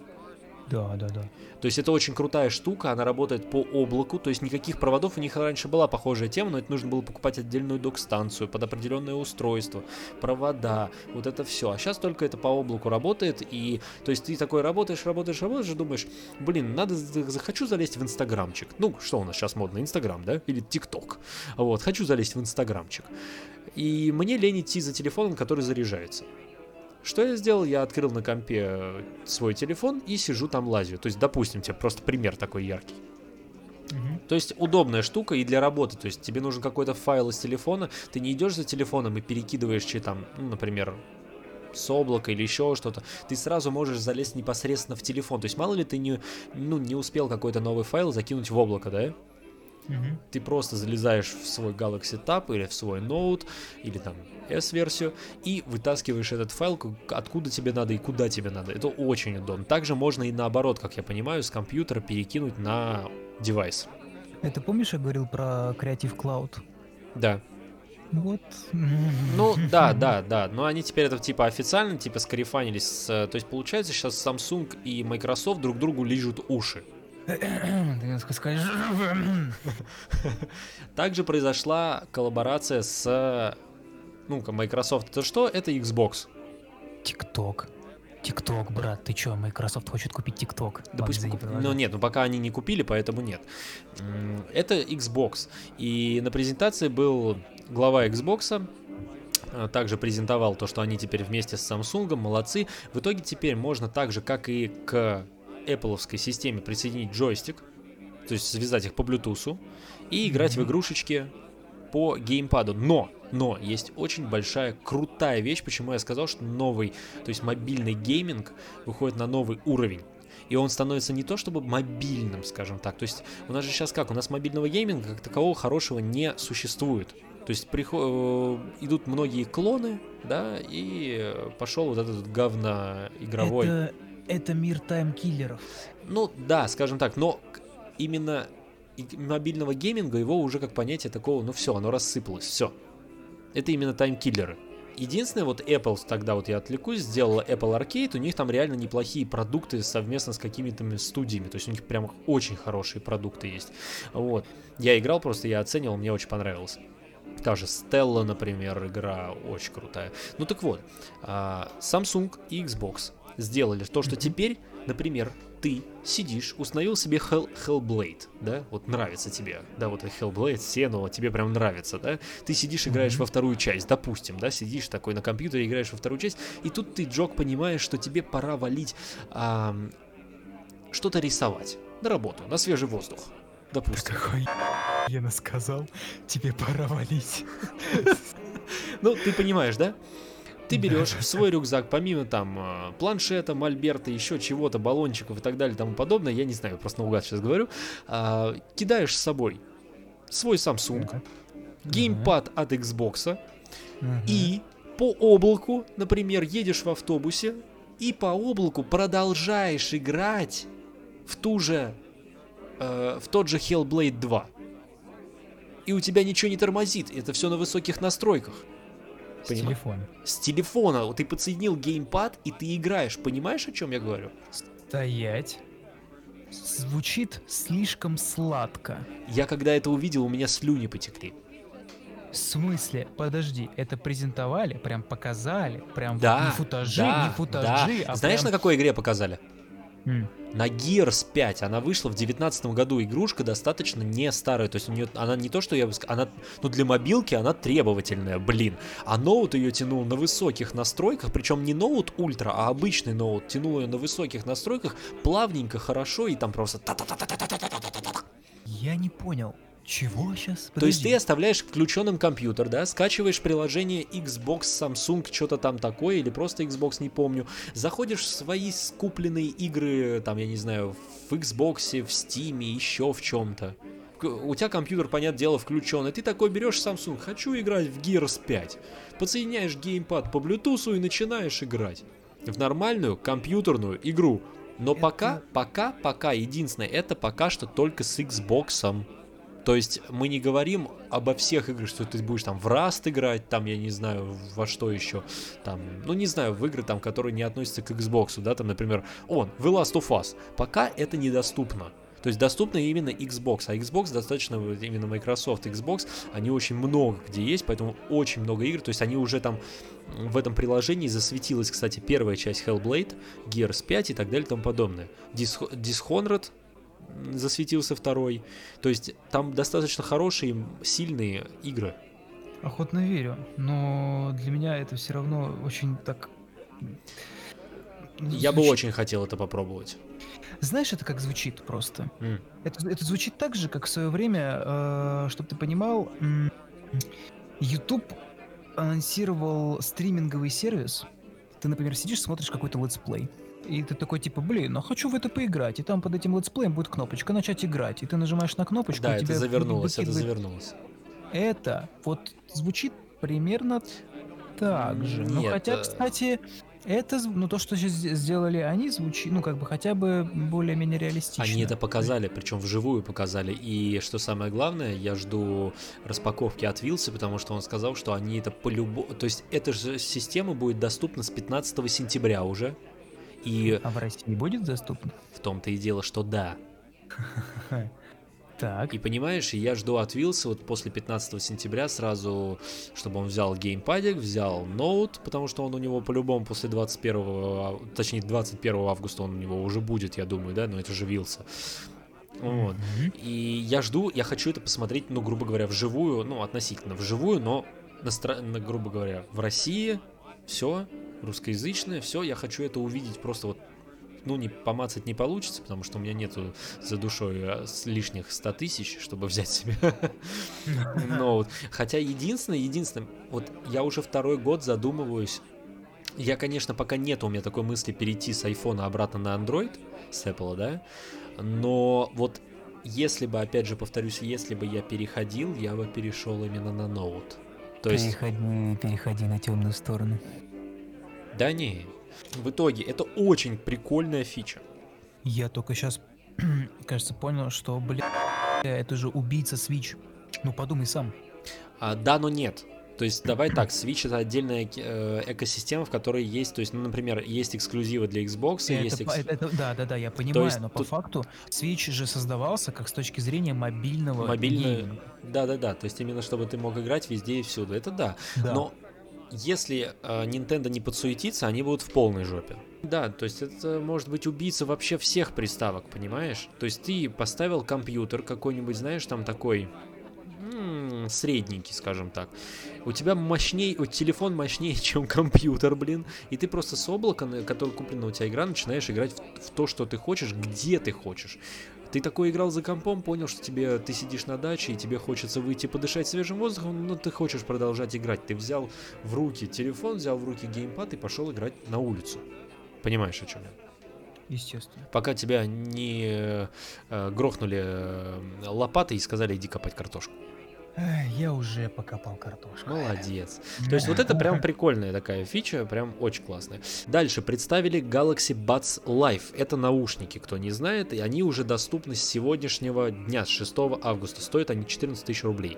Да, да, да. То есть это очень крутая штука, она работает по облаку, то есть никаких проводов, у них раньше была похожая тема, но это нужно было покупать отдельную док-станцию под определенное устройство, провода, вот это все. А сейчас только это по облаку работает, и то есть ты такой работаешь, работаешь, работаешь, думаешь, блин, надо, захочу залезть в инстаграмчик. Ну, что у нас сейчас модно, инстаграм, да, или тикток. Вот, хочу залезть в инстаграмчик. И мне лень идти за телефоном, который заряжается. Что я сделал? Я открыл на компе э, свой телефон и сижу там лазю. То есть, допустим, тебе просто пример такой яркий. Угу. То есть удобная штука и для работы. То есть тебе нужен какой-то файл из телефона, ты не идешь за телефоном и перекидываешь че там, ну, например, с облака или еще что-то, ты сразу можешь залезть непосредственно в телефон. То есть мало ли ты не, ну, не успел какой-то новый файл закинуть в облако, да? Угу. Ты просто залезаешь в свой Galaxy Tab или в свой Note или там S-версию и вытаскиваешь этот файл, откуда тебе надо и куда тебе надо. Это очень удобно. Также можно и наоборот, как я понимаю, с компьютера перекинуть на девайс. Это помнишь, я говорил про Creative Cloud? Да. Вот. Ну, да, да, да. Но они теперь это типа официально, типа скарифанились. То есть получается сейчас Samsung и Microsoft друг другу лижут уши. Также произошла коллаборация с ну-ка, Microsoft это что? Это Xbox. TikTok. TikTok, брат, ты чё, Microsoft хочет купить TikTok? Да пусть куп... Ну нет, ну пока они не купили, поэтому нет. Это Xbox. И на презентации был глава Xbox, а, также презентовал то, что они теперь вместе с Samsung, молодцы. В итоге теперь можно так же, как и к Apple системе присоединить джойстик, то есть связать их по Bluetooth и играть mm-hmm. в игрушечки по геймпаду. Но, но есть очень большая крутая вещь, почему я сказал, что новый, то есть мобильный гейминг выходит на новый уровень. И он становится не то чтобы мобильным, скажем так. То есть у нас же сейчас как? У нас мобильного гейминга как такового хорошего не существует. То есть приход... Э, идут многие клоны, да, и пошел вот этот говно игровой. Это, это мир таймкиллеров. Ну да, скажем так, но именно мобильного гейминга его уже как понятие такого, ну все, оно рассыпалось, все. Это именно таймкиллеры. Единственное, вот Apple, тогда вот я отвлекусь, сделала Apple Arcade, у них там реально неплохие продукты совместно с какими-то студиями, то есть у них прям очень хорошие продукты есть. Вот. Я играл просто, я оценивал, мне очень понравилось. Та же Stella, например, игра очень крутая. Ну так вот, а, Samsung и Xbox сделали то, что теперь, например, ты сидишь, установил себе Hell, Hellblade, да, вот нравится тебе, да, вот Hellblade, Сену, тебе прям нравится, да, ты сидишь, играешь Мгм. во вторую часть, допустим, да, сидишь такой на компьютере, играешь во вторую часть, и тут ты, Джок, понимаешь, что тебе пора валить ам, что-то рисовать на работу, на свежий воздух, допустим. Какой Лена сказал, тебе пора валить. Ну, ты понимаешь, да? Ты берешь в свой рюкзак, помимо там э, планшета, мольберта, еще чего-то, баллончиков и так далее и тому подобное, я не знаю, просто наугад сейчас говорю, а, кидаешь с собой свой Samsung, геймпад от Xbox, и по облаку, например, едешь в автобусе, и по облаку продолжаешь играть в ту же, э, в тот же Hellblade 2. И у тебя ничего не тормозит, это все на высоких настройках. С Понимаю. телефона. С телефона вот ты подсоединил геймпад и ты играешь. Понимаешь, о чем я говорю? Стоять. Звучит слишком сладко. Я когда это увидел, у меня слюни потекли. В смысле? Подожди, это презентовали, прям показали, прям Да, не футажи, да, не футажи, да. а Знаешь, на прям... какой игре показали? М, На Gears 5. Она вышла в 2019 году. Игрушка достаточно не старая. То есть у нее она не то, что я бы сказал, она, ну для мобилки она требовательная, блин. А ноут ее тянул на высоких настройках, причем не ноут ультра, а обычный ноут. Тянул ее на высоких настройках, плавненько, хорошо, и там просто. Я не понял. Чего сейчас? То есть ты оставляешь включенным компьютер, да, скачиваешь приложение Xbox, Samsung, что-то там такое, или просто Xbox, не помню, заходишь в свои скупленные игры, там, я не знаю, в Xbox, в Steam, еще в чем-то. У тебя компьютер, понятное дело, включен, и ты такой берешь Samsung, хочу играть в Gears 5. Подсоединяешь геймпад по Bluetooth и начинаешь играть в нормальную компьютерную игру. Но Это- пока, пока, пока, единственное, это пока что только с Xbox. То есть мы не говорим обо всех играх, что ты будешь там в Rust играть, там, я не знаю, во что еще, там, ну не знаю, в игры, там, которые не относятся к Xbox, да, там, например, он, The Last of Us. Пока это недоступно. То есть доступно именно Xbox, а Xbox достаточно, именно Microsoft Xbox, они очень много где есть, поэтому очень много игр, то есть они уже там в этом приложении засветилась, кстати, первая часть Hellblade, Gears 5 и так далее и тому подобное. Dis- Dishonored засветился второй, то есть там достаточно хорошие, сильные игры. Охотно верю, но для меня это все равно очень так... ну, Я бы очень хотел это попробовать. Знаешь, это как звучит просто? М. Это, это звучит так же, как в свое время, чтобы ты понимал, YouTube анонсировал стриминговый сервис. Ты, например, сидишь, смотришь какой-то летсплей. И ты такой, типа, блин, ну хочу в это поиграть. И там под этим летсплеем будет кнопочка «Начать играть». И ты нажимаешь на кнопочку, Да, и это тебя завернулось, это завернулось. Это вот звучит примерно так же. Ну, Нет, хотя, э, кстати, это, ну, то, что сейчас сделали они, звучит, ну, как бы, хотя бы более-менее реалистично. Они это показали, причем вживую показали. И что самое главное, я жду распаковки от Вилса, потому что он сказал, что они это по любому... То есть эта же система будет доступна с 15 сентября уже. И А в России будет доступно? в том-то и дело, что да. Так. И понимаешь, я жду от Вилса вот после 15 сентября сразу, чтобы он взял геймпадик, взял ноут, потому что он у него по-любому после 21, ав- точнее 21 августа он у него уже будет, я думаю, да, но это же Вилса. Вот. Мгм. И я жду, я хочу это посмотреть, ну, грубо говоря, вживую, ну, относительно вживую, но, на, грубо говоря, в России все, русскоязычное, все, я хочу это увидеть просто вот, ну, не помацать не получится, потому что у меня нету за душой э, лишних 100 тысяч, чтобы взять себе ноут. Хотя единственное, единственное, вот я уже второй год задумываюсь, я, конечно, пока нет у меня такой мысли перейти с айфона обратно на Android, с Apple, да, но вот если бы, опять же, повторюсь, если бы я переходил, я бы перешел именно на ноут. То есть, Переходи, переходи на темную сторону. Да не, в итоге это очень прикольная фича. Я только сейчас, кажется, понял, что, бля, это же убийца Switch. Ну, подумай сам. А, да, но нет. То есть давай так, Switch это отдельная э, экосистема, в которой есть, то есть, ну, например, есть эксклюзивы для Xbox, и Это есть экс- это- да, да, да, я понимаю, есть но по тут- факту Switch же создавался как с точки зрения мобильного мобильная, гейминга. да-да-да, то есть именно чтобы ты мог играть везде и всюду, это да. Да. Но если э, Nintendo не подсуетится, они будут в полной жопе. Да, то есть это может быть убийца вообще всех приставок, понимаешь? То есть ты поставил компьютер какой-нибудь, знаешь, там такой м, средненький, скажем так. У тебя мощнее, у телефон мощнее, чем компьютер, блин. И ты просто с облака, на который куплена у тебя игра, начинаешь играть в, в то, что ты хочешь, где ты хочешь. Ты такой играл за компом, понял, что тебе ты сидишь на даче, и тебе хочется выйти подышать свежим воздухом, но ты хочешь продолжать играть. Ты взял в руки телефон, взял в руки геймпад и пошел играть на улицу. Понимаешь, о чем я? Естественно. Пока тебя не э, э, грохнули э, лопатой и сказали, иди копать картошку. Я уже покопал картошку. Молодец. То есть вот это прям прикольная такая фича, прям очень классная. Дальше представили Galaxy Buds Live. Это наушники, кто не знает, и они уже доступны с сегодняшнего дня, с 6 августа. Стоят они 14 тысяч рублей.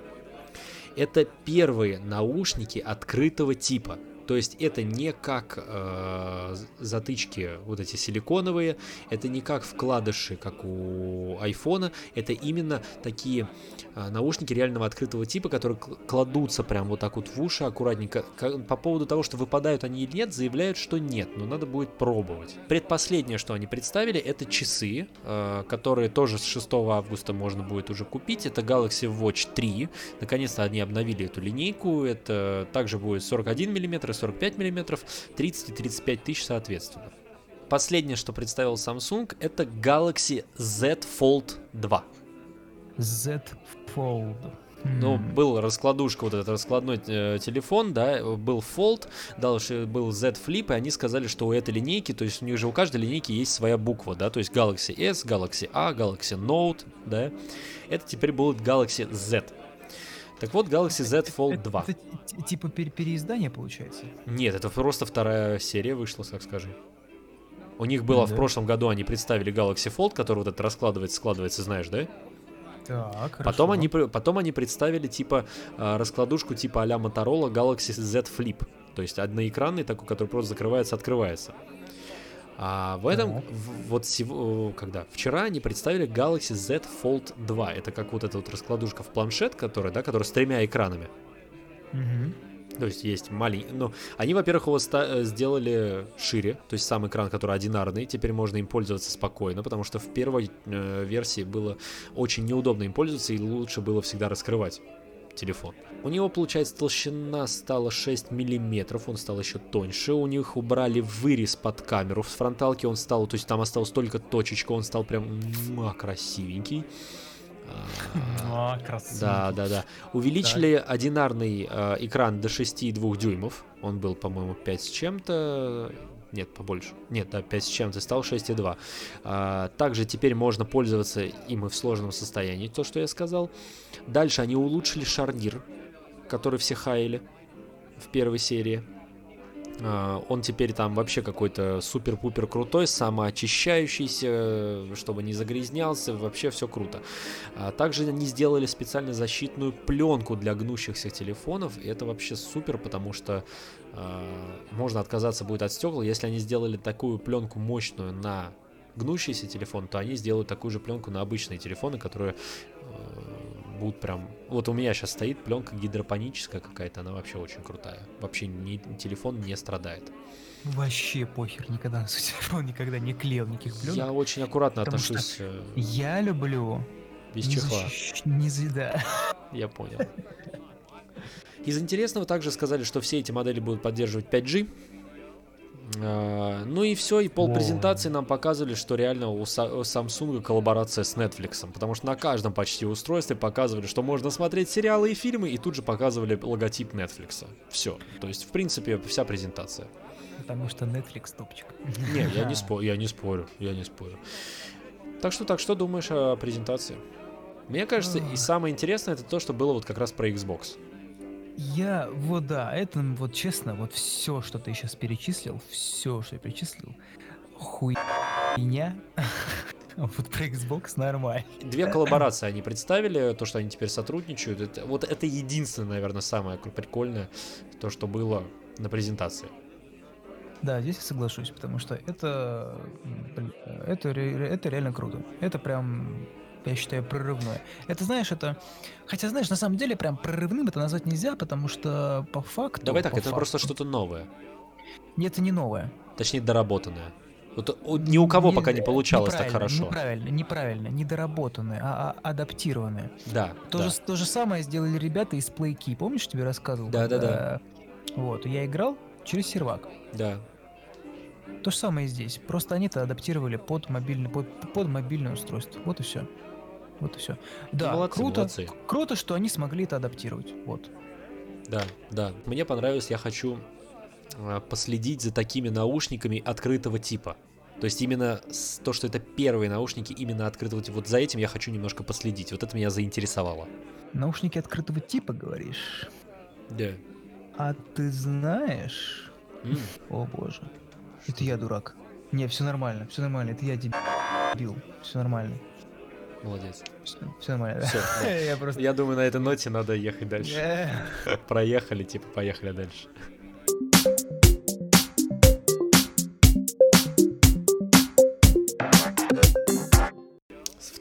Это первые наушники открытого типа. То есть это не как э, затычки вот эти силиконовые, это не как вкладыши, как у айфона, это именно такие э, наушники реального открытого типа, которые кл- кладутся прям вот так вот в уши аккуратненько. По поводу того, что выпадают они или нет, заявляют, что нет, но надо будет пробовать. Предпоследнее, что они представили, это часы, э, которые тоже с 6 августа можно будет уже купить. Это Galaxy Watch 3. Наконец-то они обновили эту линейку. Это также будет 41 мм, 45 мм, 30 и 35 тысяч соответственно. Последнее, что представил Samsung, это Galaxy Z Fold 2. Z Fold. Ну, М, был раскладушка, вот этот раскладной э, телефон, да, был Fold, дальше был Z Flip, и они сказали, что у этой линейки, то есть у них же у каждой линейки есть своя буква, да, то есть Galaxy S, Galaxy A, Galaxy Note, да, это теперь будет Galaxy Z. Так вот, Galaxy Z Fold это- 2. Это т- типа пере- переиздание получается? Нет, это просто вторая серия вышла, так скажи. У них было в Да. прошлом году, они представили Galaxy Fold, который вот это раскладывается, складывается, знаешь, да? Так, Потом хорошо. они, потом они представили типа а, раскладушку типа а-ля Motorola Galaxy Z Flip. То есть одноэкранный такой, который просто закрывается, открывается. А в этом, Так. в- вот сего, когда? Вчера они представили Galaxy Z Fold 2. Это как вот эта вот раскладушка в планшет, которая, да, которая с тремя экранами. Мгм. То есть есть маленький... Ну, они, во-первых, его ста- э, сделали шире, то есть сам экран, который одинарный, теперь можно им пользоваться спокойно, потому что в первой э, версии было очень неудобно им пользоваться, и лучше было всегда раскрывать телефон. У него, получается, толщина стала 6 миллиметров, он стал еще тоньше. У них убрали вырез под камеру. С фронталки он стал, то есть там осталась только точечка, он стал прям муа, красивенький. А, А, красиво. да, да, да. Увеличили одинарный э, экран до 6,2 дюймов. Он был, по-моему, 5 с чем-то. Нет, побольше. Нет, да, 5 с чем-то, стал 6,2. А, также теперь можно пользоваться им и в сложном состоянии, то, что я сказал. Дальше они улучшили шарнир, который все хаяли в первой серии. А, Он теперь там вообще какой-то супер-пупер крутой, самоочищающийся, чтобы не загрязнялся, вообще все круто. А также они сделали специально защитную пленку для гнущихся телефонов, и это вообще супер, потому что а, можно отказаться будет от стекла. Если они сделали такую пленку мощную на гнущийся телефон, то они сделают такую же пленку на обычные телефоны, которые будут прям... Вот у меня сейчас стоит пленка гидропоническая какая-то, она вообще очень крутая. Вообще ни, телефон не страдает. Вообще похер, никогда на свой телефон никогда не клеил никаких пленок. Я очень аккуратно отношусь э, Я люблю... без не чехла. защищ- Не, за- да. Я понял. Из интересного также сказали, что все эти модели будут поддерживать 5G. А, Ну и все, и пол Во. презентации нам показывали, что реально у Samsung коллаборация с Netflix, потому что на каждом почти устройстве показывали, что можно смотреть сериалы и фильмы, и тут же показывали логотип Netflix. Все. То есть, в принципе, вся презентация. Потому что Netflix топчик. Не, я не, спорю, я не спорю, я не спорю. Так что, так что думаешь о презентации? Мне кажется, и Ах. самое интересное это то, что было вот как раз про Xbox. Я, вот да, это вот честно, вот все, что ты сейчас перечислил, все, что я перечислил, хуйня. Вот про Xbox нормально. Две коллаборации они представили, то, что они теперь сотрудничают. Это, вот это единственное, наверное, самое прикольное, то, что было на презентации. Да, здесь я соглашусь, потому что это, блин, это, это реально круто. Это прям, я считаю, прорывное. Это, знаешь, это... Хотя, знаешь, на самом деле прям прорывным это назвать нельзя, потому что по факту... Давай так, это просто факту- что-то новое. Это не новое. Точнее, доработанное. Вот ни у кого Не- пока не получалось так хорошо. Неправильно, неправильно, недоработанное, а, а адаптированное. Да, То, да. же, то же самое сделали ребята из PlayKey. Помнишь, тебе рассказывал? Да-да-да. когда- Вот, я играл через сервак. да. То же самое и здесь. Просто они это адаптировали под мобильный, под, под мобильное устройство. Вот и все. Вот и все. Да, молодцы, круто. молодцы. Круто, что они смогли это адаптировать. Вот. Да, да. Мне понравилось, я хочу а, последить за такими наушниками открытого типа. То есть именно то, что это первые наушники именно открытого типа. Вот за этим я хочу немножко последить. Вот это меня заинтересовало. Наушники открытого типа, говоришь? Да. А ты знаешь... М, О боже. Это я дурак. Не, все нормально, все нормально. Это я дебил. Все нормально. Молодец. Все нормально. Все. Я просто... Я думаю, на этой ноте надо ехать дальше. Э, Проехали, типа, поехали дальше.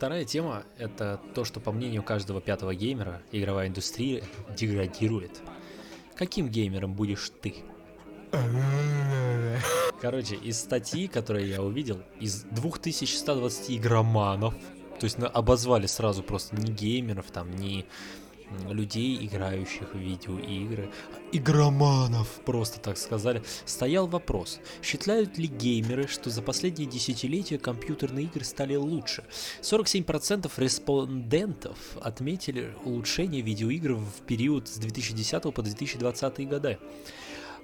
Вторая тема — это то, что, по мнению каждого пятого геймера, игровая индустрия деградирует. Каким геймером будешь ты? Короче, из статьи, которую я увидел, из 2120 игроманов, то есть на- обозвали сразу просто не геймеров, там, не людей, играющих в видеоигры, а игроманов, просто так сказали, стоял вопрос, считают ли геймеры, что за последние десятилетия компьютерные игры стали лучше? 47% респондентов отметили улучшение видеоигр в период с 2010 по 2020 годы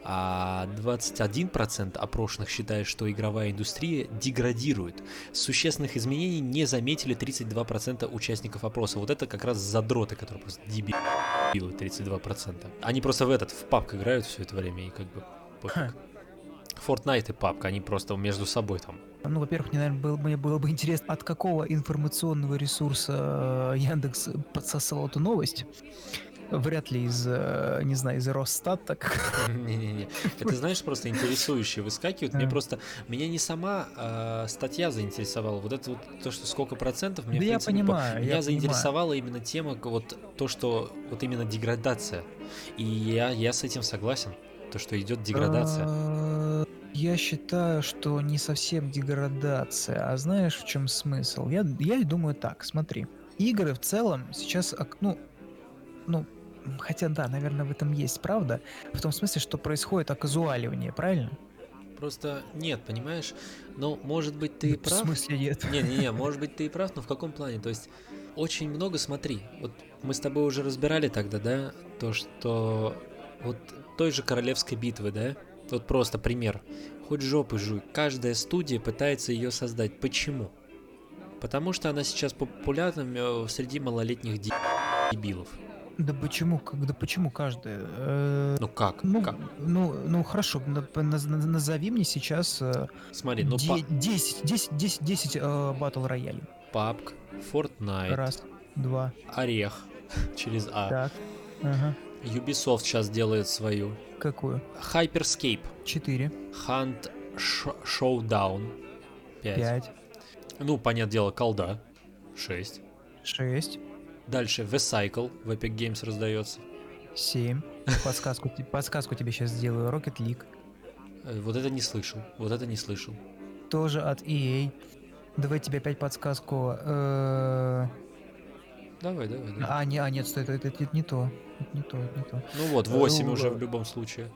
а 21% опрошенных считают, что игровая индустрия деградирует. Существенных изменений не заметили 32% участников опроса. Вот это как раз задроты, которые просто дебилы 32%. Они просто в этот, в папк играют все это время и как бы пофиг. Fortnite и PUBG, они просто между собой там. Ну, во-первых, мне, наверное, было, мне было бы интересно, от какого информационного ресурса э, Яндекс подсосал эту новость. Вряд ли из, э, не знаю, из Росстата. Не-не-не. Это, знаешь, просто интересующие выскакивают. Мне А. просто... Меня не сама а, статья заинтересовала. Вот это вот то, что сколько процентов, мне, Да я понимаю, Меня заинтересовала именно тема, вот то, что... Вот именно деградация. И я, я с этим согласен. То, что идет деградация. Э, Я считаю, что не совсем деградация. А знаешь, в чем смысл? Я, я думаю так, смотри. Игры в целом сейчас, ну, ну, хотя да, наверное, в этом есть правда. В том смысле, что происходит оказуаливание, правильно? Просто нет, понимаешь? Ну, может быть, ты и В прав. смысле нет? Не-не-не, может быть, ты и прав, но в каком плане? То есть, очень много, смотри, вот мы с тобой уже разбирали тогда, да, то, что вот той же королевской битвы, да, вот просто пример. Хоть жопы жуй, каждая студия пытается ее создать. Почему? Потому что она сейчас популярна э, среди малолетних де- дебилов. Да почему? Как, да почему каждая? Э, Ну как? Ну, как? ну, ну хорошо, на- наз- наз- назови мне сейчас э, Смотри, ну де- па- 10, 10, 10, 10 э, батл роялей. PUBG, Fortnite, Раз, два, Орех через А. так. Ага. Ubisoft сейчас делает свою. Какую? Hyperscape, Четыре, Hunt Sh- Showdown 5. пять, Ну, понятное дело, колда 6. шесть, Дальше The Cycle в Epic Games раздается. семь. Подсказку, те- подсказку тебе сейчас сделаю. Rocket League. Э, Вот это не слышал. Вот это не слышал. Тоже от EA. Давай тебе опять подсказку. э, Давай, давай, давай. А, не, а, нет, стой, это, это- это не то. Это не то, это не то. Ну вот, 8 ну, уже в любом случае.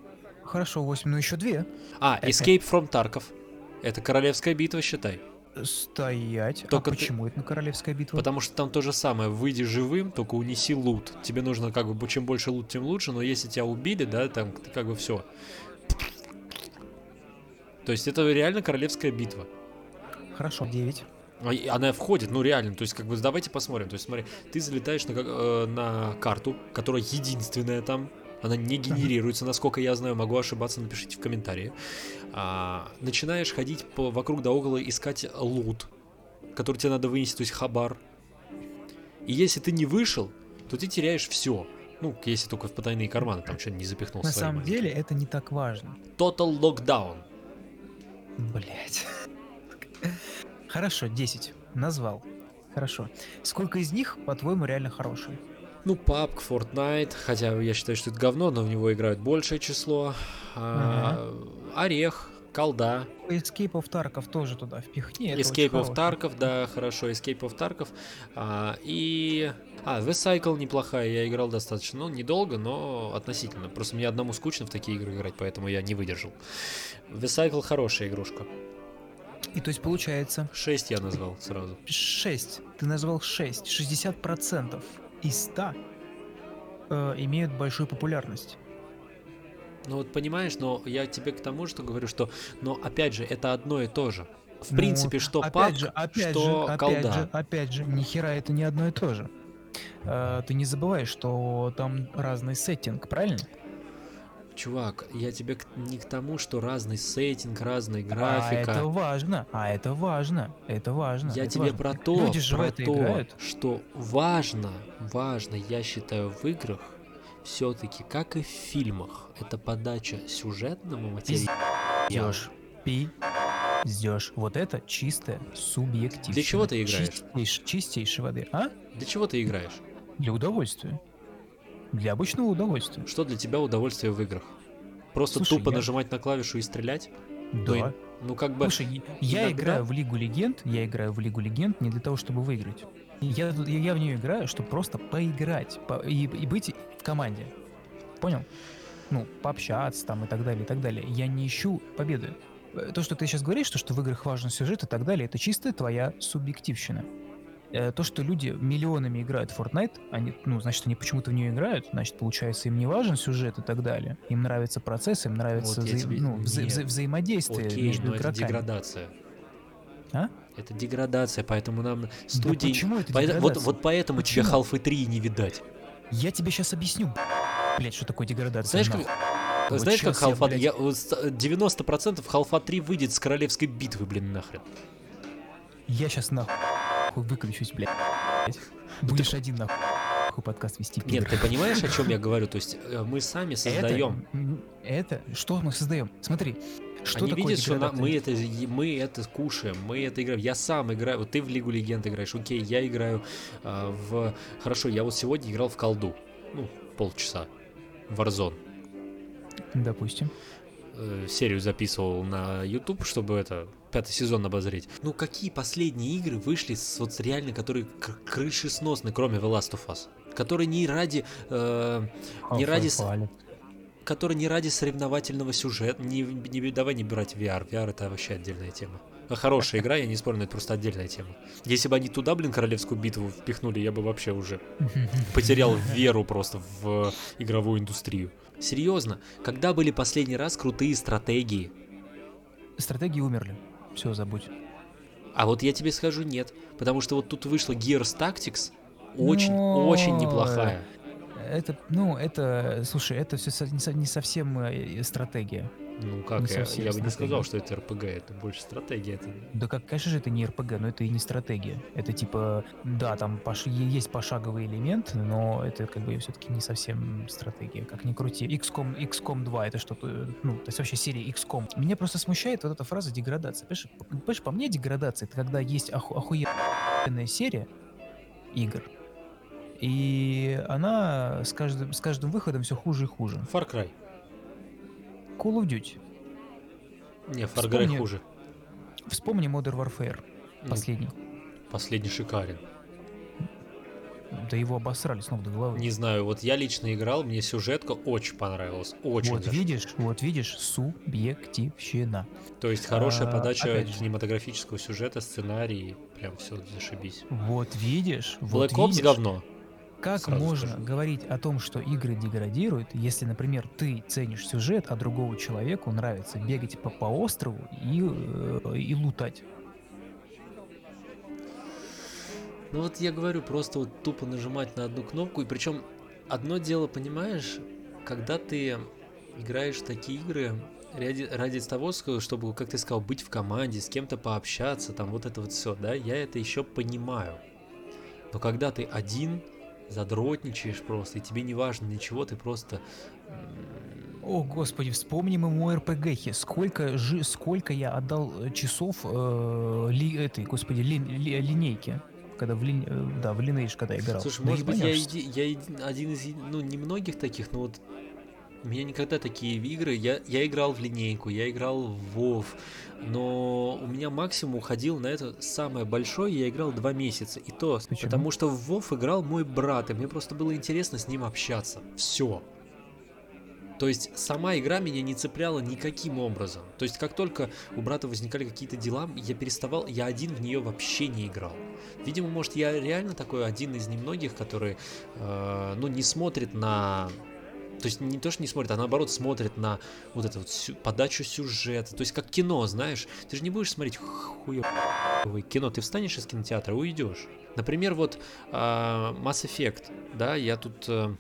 Хорошо, 8, ну еще две. А, Escape from Tarkov. Это королевская битва, считай. Стоять. Только а ты- почему это королевская битва? Потому что там то же самое. Выйди живым, только унеси лут. Тебе нужно как бы, чем больше лут, тем лучше, но если тебя убили, да, там ты как бы все. То есть это реально королевская битва. Хорошо, 9. А Она входит, ну реально, то есть как бы давайте посмотрим. То есть смотри, ты залетаешь на, э, на карту, которая единственная там, она не генерируется, насколько я знаю, могу ошибаться, напишите в комментарии. А, начинаешь ходить по, вокруг да около, искать лут, который тебе надо вынести, то есть хабар. И если ты не вышел, то ты теряешь все. Ну, если только в потайные карманы, там что-то не запихнул. На самом маленькие. деле это не так важно. Total Lockdown. Блять. Хорошо, 10. Назвал. Хорошо. Сколько из них, по-твоему, реально хорошие? Ну, PUBG, Fortnite, хотя я считаю, что это говно, но в него играют большее число. А, Орех, колда, Escape of Tarkov тоже туда впихни. Escape of. Tarkov, да, хорошо, Escape of Tarkov. А, и... А, The Cycle неплохая, я играл достаточно, ну, недолго, но относительно. Просто мне одному скучно в такие игры играть, поэтому я не выдержал. The Cycle хорошая игрушка. И то есть получается 6 я назвал сразу. 6. Ты назвал 6. 60% из 100 э, имеют большую популярность. Ну вот понимаешь, но я тебе к тому, что говорю, что, но опять же, это одно и то же. В Ну, принципе, что опять пак, же, опять что же, опять колда. же, опять же, ни хера это не одно и то же. Э, ты не забывай, что там разный сеттинг, правильно? Чувак, я тебе к- не к тому, что разный сеттинг, разная А графика. это важно, а это важно, это важно. Я это тебе важно. про то, Люди же про то, играют. что важно, важно, я считаю, в играх все-таки, как и в фильмах, это подача сюжетного материала. Пиздёшь, пиздёшь. Вот это чистая субъективность. Для чего ты играешь? Чистейш- чистейшей воды, а? Для чего ты играешь? Для удовольствия. Для обычного удовольствия. Что для тебя удовольствие в играх? Просто Слушай, тупо я- нажимать на клавишу и стрелять? Да. и- Ну как бы... Слушай, я иногда- играю в Лигу Легенд, я играю в Лигу Легенд не для того, чтобы выиграть. Я, я в нее играю, чтобы просто поиграть по- и, и быть в команде. Понял? Ну, пообщаться там и так далее, и так далее. Я не ищу победы. Э, То, что ты сейчас говоришь, то, что в играх важен сюжет и так далее, это чистая твоя субъективщина. Э, То, что люди миллионами играют в Fortnite, они, ну, значит, они почему-то в нее играют, значит, получается, им не важен сюжет и так далее. Им нравится процесс, им нравится Вот я взаи- тебе- ну, вза- вза- взаимодействие Окей, между но это игроками. деградация. А? Это деградация, поэтому нам Да студии... почему это Поэт- вот, деградация? вот поэтому тебе Почему? Half-Life 3 не видать. Я тебе сейчас объясню, блядь, что такое деградация. Знаешь, как. Вот знаешь, как щас я, блядь, я- вот с- 90% Half-Life 3 выйдет с королевской битвы, блин, нахрен. Я сейчас нахуй выключусь, блядь. Будешь один нахуй подкаст вести, Нет, ты понимаешь, о чем я говорю? То есть э, мы сами создаем. Это, что мы создаем? Смотри, что Они такое видят, что на- мы это, мы это кушаем, мы это играем. Я сам играю. Вот ты в Лигу Легенд играешь, окей, я играю а, в... Хорошо, я вот сегодня играл в колду. Ну, полчаса. Warzone. Допустим. Э, серию записывал на YouTube, чтобы это пятый сезон обозреть. Ну, какие последние игры вышли с вот реально, которые кр- крышесносны, кроме The Last of Us? Которые не ради... э, не ради... которые не ради соревновательного сюжета. Не, не- давай не брать VR. VR это вообще отдельная тема. А Хорошая игра, я не спорю, но это просто отдельная тема. Если бы они туда, блин, королевскую битву впихнули, я бы вообще уже потерял веру просто в игровую индустрию. Серьезно, когда были последний раз крутые стратегии? Стратегии умерли. Все, забудь. А вот я тебе скажу нет, потому что вот тут вышла Gears Tactics, очень, Но- очень неплохая. Это, ну, это, слушай, это все не совсем э, стратегия. Ну как, я, я бы не сказал, что это РПГ, это больше стратегия. Это... Да как, конечно же, это не РПГ, но это и не стратегия. Это типа, да, там пош- есть пошаговый элемент, но это как бы все-таки не совсем стратегия, как ни крути. XCOM, XCOM 2 это что-то, ну, то есть вообще серия XCOM. Меня просто смущает вот эта фраза деградация. Понимаешь, понимаешь, по мне деградация, это когда есть оху- охуенная серия игр, и она с каждым, с каждым выходом все хуже и хуже. Far Cry. Call of Duty. Не, Far Cry Вспомни- хуже. Вспомни Modern Warfare, Ну, последний. Последний шикарен. Да его обосрали с ног до головы. Не знаю, вот я лично играл, мне сюжетка очень понравилась. Очень вот даже. видишь, вот видишь, субъективщина. То есть хорошая А, подача кинематографического сюжета, сценарий, прям все зашибись. Вот видишь, вот Black Ops видишь, говно. Как сразу можно скажу. говорить о том, что игры деградируют, если, например, ты ценишь сюжет, а другому человеку нравится бегать по, по острову и, э, и лутать. Ну вот я говорю, просто вот тупо нажимать на одну кнопку, и причем одно дело, понимаешь, когда ты играешь в такие игры ради, ради того, чтобы, как ты сказал, быть в команде, с кем-то пообщаться, там вот это вот все, да, я это еще понимаю. Но когда ты один, задротничаешь просто, и тебе не важно ничего, ты просто... О, господи, вспомним ему РПГхи. Сколько, жи, сколько я отдал э, часов э, ли, этой, господи, ли- ли- линейке. Когда в, лин- э, да, в Lineage, когда играл. Слушай, Да может быть, я, еди- я еди- один из, ну, немногих таких, но вот У меня никогда такие игры. Я, я играл в линейку, я играл в WoW, но у меня максимум уходил на это самое большое, я играл два месяца. И то, Почему? потому что в WoW играл мой брат, и мне просто было интересно с ним общаться. Все. То есть сама игра меня не цепляла никаким образом. То есть как только у брата возникали какие-то дела, я переставал, я один в нее вообще не играл. Видимо, может, я реально такой один из немногих, который, э, ну, не смотрит на... То есть не то, что не смотрит, а наоборот смотрит на вот эту вот сю- подачу сюжета. То есть как кино, знаешь. Ты же не будешь смотреть хуёвое кино. Ты встанешь из кинотеатра уйдешь. Например, вот э, Mass Effect, да, я тут э,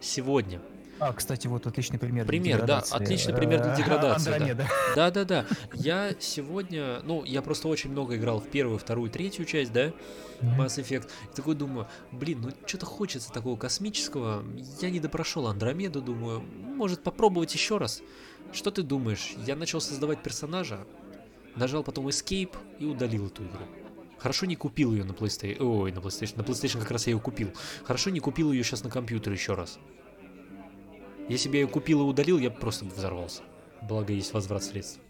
сегодня А, кстати, вот отличный пример. для Пример, да, отличный пример для Э, деградации, да. Андромеда. Да-да-да. Я сегодня, ну, я просто очень много играл в первую, вторую, третью часть, да. Mass Effect. И такой думаю, блин, ну что-то хочется такого космического. Я не допрошел Андромеду, думаю, может попробовать еще раз. Что ты думаешь? Я начал создавать персонажа, нажал потом Escape и удалил эту игру. Хорошо не купил ее на PlayStation. Ой, на PlayStation. На PlayStation как раз я ее купил. Хорошо не купил ее сейчас на компьютер еще раз. Если бы я ее купил и удалил, я бы просто взорвался. Благо есть возврат средств.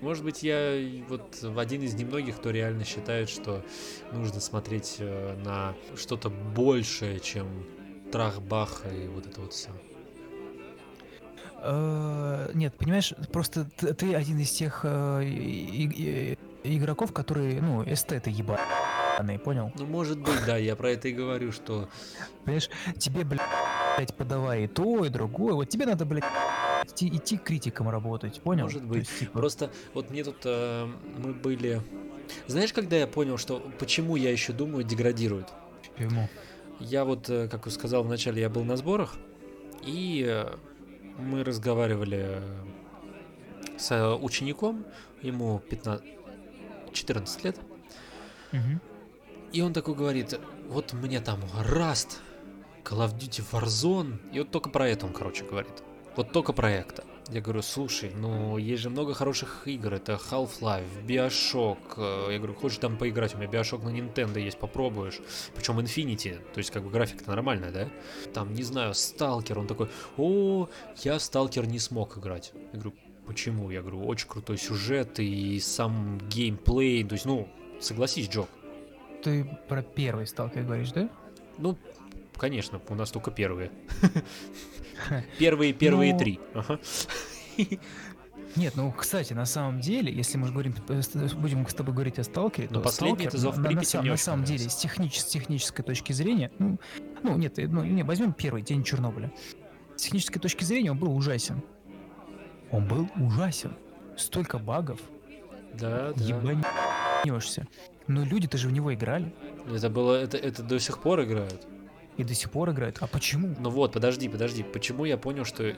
Может быть, я вот один из немногих, кто реально считает, что нужно смотреть э, на что-то большее, чем трах-бах и вот это вот все. Э, Нет, понимаешь, просто ты один из тех э, игроков, которые, ну, эстеты ебаные, понял? Ну, может быть, да, я про это и говорю, что Понимаешь, тебе, блядь, подавай и то, и другое. Вот тебе надо, блядь, идти, идти критиком работать, понял? Может быть. есть, типа, Просто вот мне тут э, мы были. Знаешь, когда я понял, что почему я еще думаю, деградирует? ему. Я вот, э, как сказал вначале, я был на сборах, и э, мы разговаривали с э, учеником, ему 15, 14 лет, Мгм. и он такой говорит, вот мне там Rust, Call of Duty Warzone, и вот только про это он, короче, говорит. Вот только про это. Я говорю, слушай, ну есть же много хороших игр, это Half-Life, Bioshock. э, Я говорю, хочешь там поиграть? У меня Bioshock на Nintendo есть, попробуешь. Причем Infinity, то есть как бы графика нормальная, да? Там, не знаю, Сталкер, он такой, о, я в Сталкер не смог играть. Я говорю, почему? Я говорю, очень крутой сюжет и сам геймплей, то есть, ну, согласись, Джок. Ты про первый сталкер говоришь, да? Ну, конечно, у нас только первые. Первые, первые Ну, три. Нет, ну, кстати, на самом деле, если мы говорим, э, с- будем с тобой говорить о сталкере, Но то последний Сталкер это «Зов на, на Припяти» на самом деле, с, технич- с технической точки зрения, ну, ну нет, э, ну, не, возьмем первый день Чернобыля. С технической точки зрения он был ужасен. Он был ужасен. Столько багов, Да, да. ебанешься. Но люди-то же в него играли Это было, это, это до сих пор играют. И до сих пор играют. А почему? Ну вот, подожди, подожди. Почему я понял, что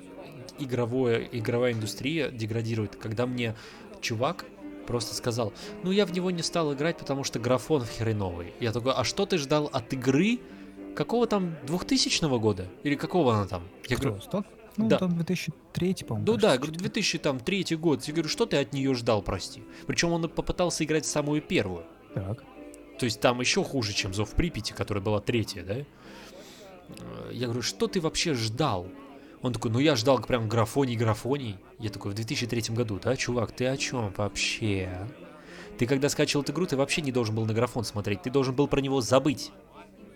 игровое, игровая индустрия деградирует? Когда мне чувак просто сказал, ну я в него не стал играть, потому что графон хреновый. Я такой, а что ты ждал от игры? Какого там 2000 года? Или какого она там? Я Кто? говорю, Сталкер? Ну, да. там 2003, по-моему. Ну да, кажется, говорю, что-то. 2003 год. Я говорю, что ты от нее ждал, прости? Причем он попытался играть самую первую. Так. То есть там еще хуже, чем Зов Припяти, которая была третья, да? Э, Я говорю, что ты вообще ждал? Он такой, ну я ждал прям графоний, графоний. Я такой, в 2003 году, да, чувак, ты о чем вообще? Ты когда скачивал эту игру, ты вообще не должен был на графон смотреть, ты должен был про него забыть.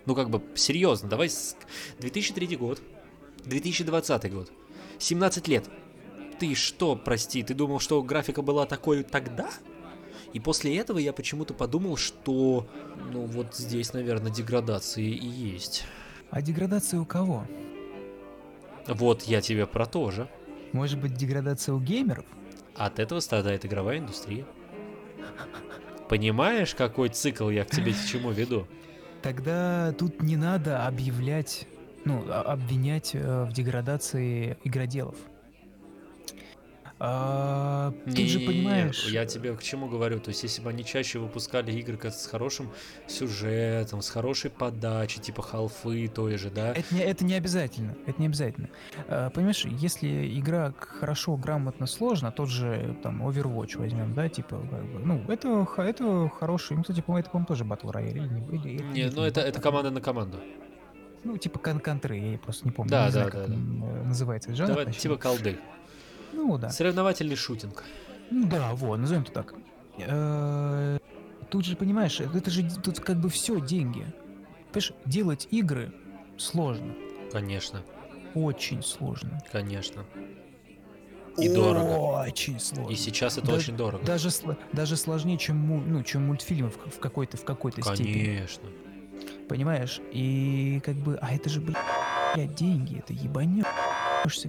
Ну как бы, серьезно, давай, с- 2003 год, 2020 год, 17 лет. Ты что, прости, ты думал, что графика была такой тогда? И после этого я почему-то подумал, что, ну вот здесь, наверное, деградация и есть. А деградация у кого? Вот я тебе про то же. Может быть, деградация у геймеров? От этого страдает игровая индустрия. Понимаешь, какой цикл я к тебе к чему веду? Тогда тут не надо объявлять, ну, а- обвинять э, в деградации игроделов. А, тут же Не-не-не, понимаешь, Я тебе к чему говорю? То есть, если бы они чаще выпускали игры с хорошим сюжетом, с хорошей подачей, типа халфы той же, да? это не, это не обязательно. Это не обязательно. А, понимаешь, если игра хорошо, грамотно, сложно, тот же там Overwatch возьмем, да, типа, как бы, ну, это, это хороший, ну, кстати, по-моему, это, по-моему, тоже Royale. Или, не- Не, ну не это, это команда на команду. Ну, типа кон контры, я просто не помню. Да, не знаю, да, как да, э, называется жанр. Давай, точнее. типа колды. Ну да. Соревновательный шутинг. Ну да, вот, назовем это так. Э, Тут же, понимаешь, это же тут как бы все деньги. Понимаешь, делать игры сложно. Конечно, Очень сложно. конечно. И дорого. Очень сложно. И сейчас это Да- очень дорого. Даже, даже сложнее, чем, ну, чем мультфильмы в, в какой-то в какой-то степени. Конечно. Понимаешь? И как бы, а это же, блядь, деньги, это ебанешься,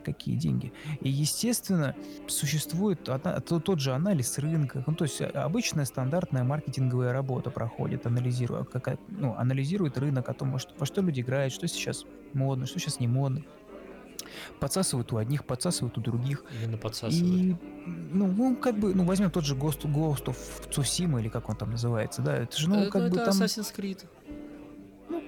какие деньги. И, естественно, существует тот же анализ рынка, ну, то есть а, обычная стандартная маркетинговая работа проходит, анализируя, как, ну, анализирует рынок о том, во что, во что люди играют, что сейчас модно, что сейчас не модно. Подсасывают у одних, подсасывают у других. Именно подсасывает. И, ну, ну, как бы, ну, возьмем тот же Ghost, Ghost of Tsushima, или как он там называется, да, это же, ну, Э, как бы это там, Assassin's Creed.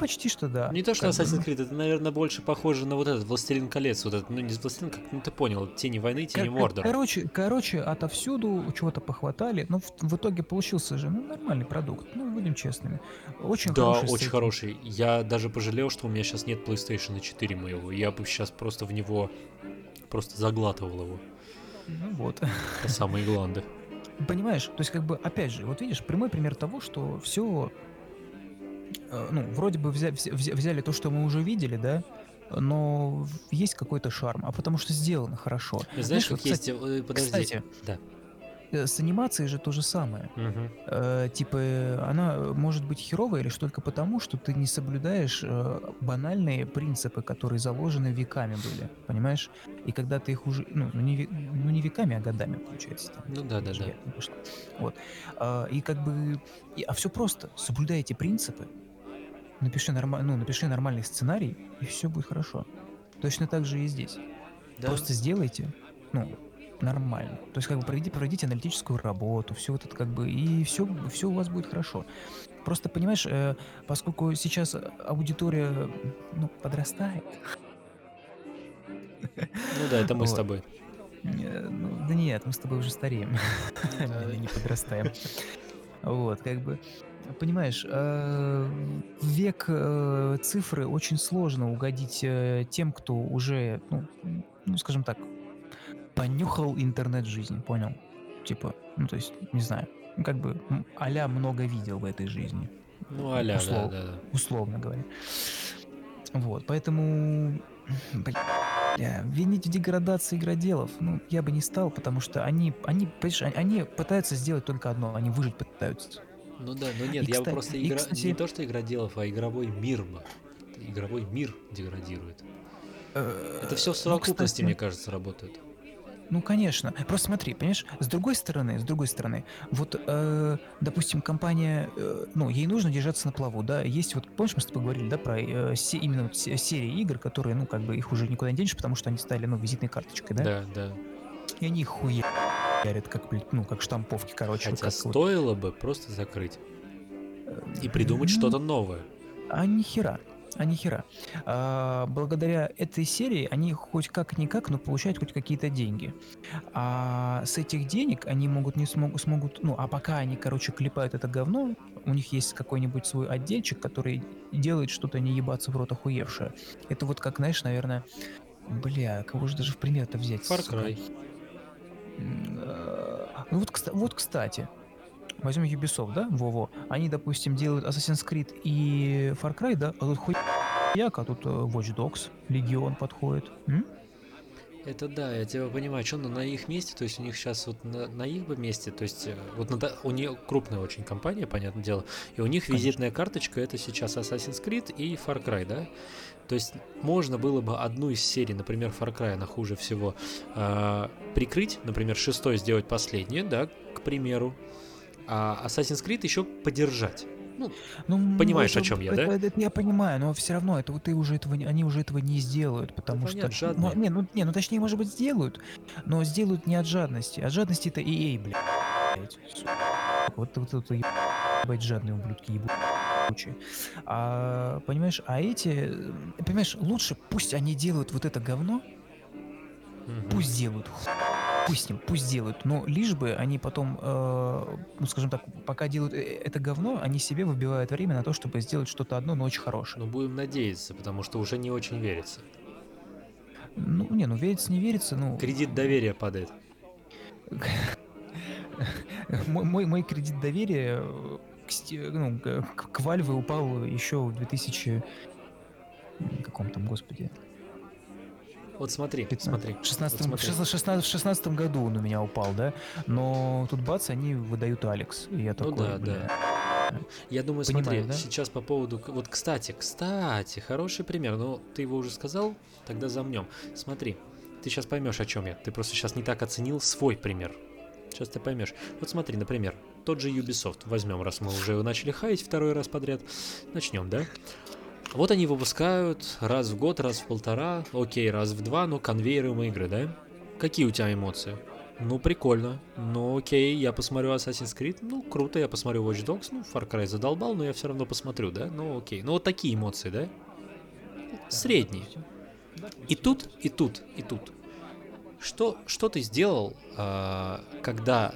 Почти что да. Не то, что Assassin's Creed, это, наверное, больше похоже на вот этот Властелин колец. Вот этот, ну, не Властелин, как, ну, ты понял, Тени войны, Тени Кор- Мордора. Короче, короче, отовсюду чего-то похватали, но в, в итоге получился же ну, нормальный продукт. Ну, будем честными. Очень Да, хороший. очень сеттинг. хороший. Я даже пожалел, что у меня сейчас нет PlayStation 4 моего. Я бы сейчас просто в него просто заглатывал его. Ну вот. По самые гланды. Понимаешь, то есть как бы, опять же, вот видишь, прямой пример того, что все, ну, вроде бы взя- взя- взя- взяли то, что мы уже видели, да, но есть какой-то шарм, а потому что сделано хорошо. Знаешь, вот, как есть... э, Подожди. Кстати, Да. э, с анимацией же то же самое. Мгм. Э, типа, э, она может быть херовая лишь только потому, что ты не соблюдаешь э, банальные принципы, которые заложены веками были, понимаешь? И когда ты их уже, ну, ну, не, ну, не веками, а годами, получается. Там, Ну да, да, да. Вот. А, и как бы, и- а все просто. Соблюдай эти принципы, напиши, норма, ну, напиши нормальный сценарий, и все будет хорошо. Точно так же и здесь. Да. Просто сделайте, ну, нормально. То есть, как бы проведите, проведите аналитическую работу, все вот это как бы, и все, все у вас будет хорошо. Просто, понимаешь, э, поскольку сейчас аудитория, ну, подрастает, Ну да, это мы с Вот. тобой. э, ну, да нет, мы с тобой уже стареем, мы не подрастаем. Вот, как бы, понимаешь, э, в век э, цифры очень сложно угодить э, тем, кто уже, ну, ну, скажем так, понюхал интернет жизни, понял? Типа, ну, то есть, не знаю, ну, как бы а много видел в этой жизни, Ну, аля, да, услов- да, да. условно говоря. Вот, поэтому, бля, винить в деградации игроделов, ну, я бы не стал, потому что они, они, понимаешь, они- они пытаются сделать только одно, они выжить пытаются. Ну да, но нет, И, я бы кста- просто игра... кстати- не то, что игроделов, а игровой мир бы. Игровой мир деградирует. Это все в Ну, совокупности, кстати, мне кажется, работает. Ну, конечно. Просто смотри, понимаешь, с другой стороны, с другой стороны, вот, э, допустим, компания, э, ну, ей нужно держаться на плаву, да, есть вот, помнишь, мы с тобой говорили, да, про э, се- именно вот се- серии игр, которые, ну, как бы их уже никуда не денешь, потому что они стали, ну, визитной карточкой, да, Да, да. и они их хуярят, как, ну, как штамповки, короче. вот Хотя вот. стоило бы просто закрыть и придумать Ну, что-то новое. А ни хера. А ни хера. А, благодаря этой серии они хоть как-никак, но получают хоть какие-то деньги. А с этих денег они могут не смогут, смогут, ну, а пока они, короче, клепают это говно, у них есть какой-нибудь свой отдельчик, который делает что-то не ебаться в рот охуевшее. Это вот как, знаешь, наверное, бля, кого же даже в пример-то взять? Far сука? Cry. Э, Ну вот, вот, кстати, возьмем Ubisoft, да, Во-Во, они, допустим, делают Assassin's Creed и Far Cry, да, а тут хуяк, а тут э, Watch Dogs, Легион подходит. М? Это да, я тебя понимаю, что на их месте, то есть у них сейчас вот на, на их бы месте, то есть э, вот на у нее крупная очень компания, понятное дело, и у них Конечно. визитная карточка это сейчас Assassin's Creed и Far Cry, да? То есть можно было бы одну из серий, например, Far Cry, она хуже всего, а, прикрыть, например, шестой сделать последнее, да, к примеру, а Assassin's Creed еще поддержать. Ну, Понимаешь, это- о чем я, это- да? это я понимаю, но все равно это вот ты уже этого, они уже этого не сделают, потому что, понятно, жадные. ну, не, ну, не, ну точнее, может быть, сделают, но сделают не от жадности, от жадности это EA, блядь. Вот, вот, вот, ебать, жадные ублюдки ебучие. А, понимаешь, а эти, понимаешь, лучше пусть они делают вот это говно, Мгм. пусть делают пусть с ним, пусть делают, но лишь бы они потом, э, ну, скажем так, пока делают э- это говно, они себе выбивают время на то, чтобы сделать что-то одно, но очень хорошее. Ну, будем надеяться, потому что уже не очень верится. Ну, не, ну верится, не верится, ну... Кредит доверия падает. Мой, мой, мой кредит доверия э, к, сте- ну, к, к Valve упал еще в 2000... м, Каком там, господи? Вот смотри, смотри. В 16, вот смотри. 16, в 16 году он у меня упал, да? Но тут бац, они выдают Алекс. И я Ну такой, да, бля, Я думаю, Понимаю, смотри, да? сейчас по поводу... к- Вот, кстати, кстати, хороший пример. Ну, ты его уже сказал, тогда замнем. Смотри, ты сейчас поймешь, о чем я. Ты просто сейчас не так оценил свой пример. Сейчас ты поймешь. Вот смотри, например, тот же Ubisoft. Возьмем, раз мы уже его начали хаять второй раз подряд. Начнем, да? Вот они выпускают раз в год, раз в полтора, окей, раз в два, но конвейером игры, да? Какие у тебя эмоции? Ну, прикольно. Ну, окей, я посмотрю Assassin's Creed. Ну, круто, я посмотрю Watch Dogs. Ну, Far Cry задолбал, но я все равно посмотрю, да? Ну, окей. Ну, вот такие эмоции, да? Средние. И тут, и тут, и тут. Что, что ты сделал, а, когда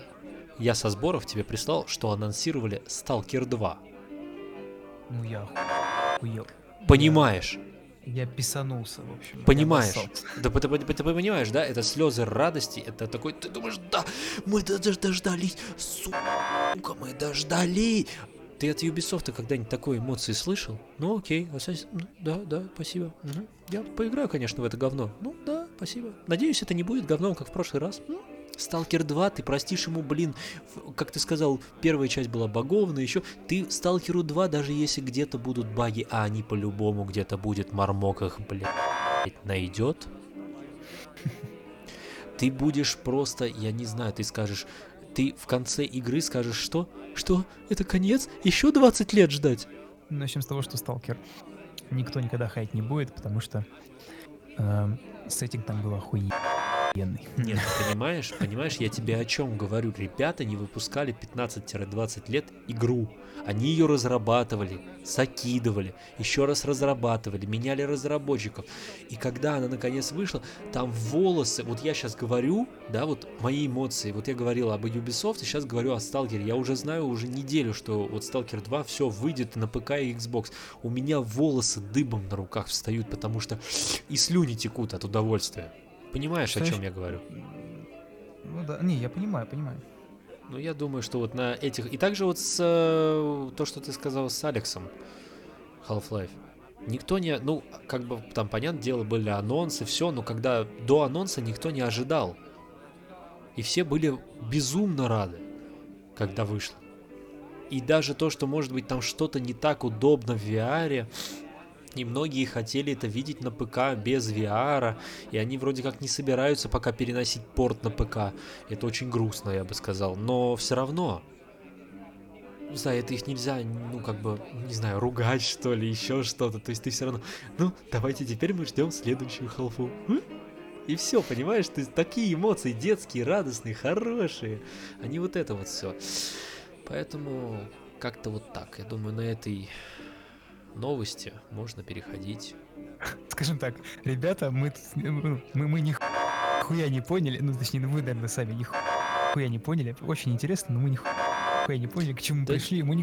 я со сборов тебе прислал, что анонсировали Stalker 2? Ну я охуел. Понимаешь? Я, я писанулся, в общем. Понимаешь? Да ты, ты- ты понимаешь, да? Это слезы радости, это такой, ты думаешь, да, мы дождались, сука, мы дождались. Ты от Ubisoft когда-нибудь такой эмоции слышал? Ну окей, Assassin- ну, да, да, спасибо. Мгм. Я поиграю, конечно, в это говно. Ну да, спасибо. Надеюсь, это не будет говном, как в прошлый раз. Ну, Сталкер 2, ты простишь ему, блин, как ты сказал, первая часть была боговная, еще ты Сталкеру 2, даже если где-то будут баги, а они по-любому где-то будет мармок их, блядь, найдет, ты будешь просто, я не знаю, ты скажешь, ты в конце игры скажешь, что? Что? Это конец? Еще 20 лет ждать? Начнем с того, что Сталкер никто никогда хаять не будет, потому что эм, сеттинг там был охуенный. Нет, понимаешь, понимаешь, я тебе о чем говорю. Ребята не выпускали 15-20 лет игру. Они ее разрабатывали, закидывали, еще раз разрабатывали, меняли разработчиков. И когда она наконец вышла, там волосы, вот я сейчас говорю, да, вот мои эмоции, вот я говорил об Ubisoft, и сейчас говорю о Stalker. Я уже знаю уже неделю, что вот Stalker 2 все выйдет на ПК и Xbox. У меня волосы дыбом на руках встают, потому что и слюни текут от удовольствия. Понимаешь, о Знаешь, чем я говорю? Ну да, не, я понимаю, понимаю. Ну, я думаю, что вот на этих... И также вот с... э, То, что ты сказал с Алексом, Half-Life. Никто не... Ну, как бы там, понятное дело, были анонсы, все, но когда до анонса никто не ожидал. И все были безумно рады, когда вышло. И даже то, что, может быть, там что-то не так удобно в VR, и многие хотели это видеть на ПК без VR, и они вроде как не собираются пока переносить порт на ПК. Это очень грустно, я бы сказал. Но все равно, знаю, это их нельзя, ну, как бы, не знаю, ругать, что ли, еще что-то. То есть ты все равно, ну, давайте теперь мы ждем следующую халфу. И все, понимаешь, ты такие эмоции детские, радостные, хорошие. А не вот это вот все. Поэтому как-то вот так. Я думаю, на этой новости можно переходить. Скажем так, ребята, мы, ну, мы, мы ни хуя не поняли, ну точнее, ну вы, наверное, сами ни хуя не поняли. Очень интересно, но мы ни хуя не поняли, к чему Да- пришли, мы ни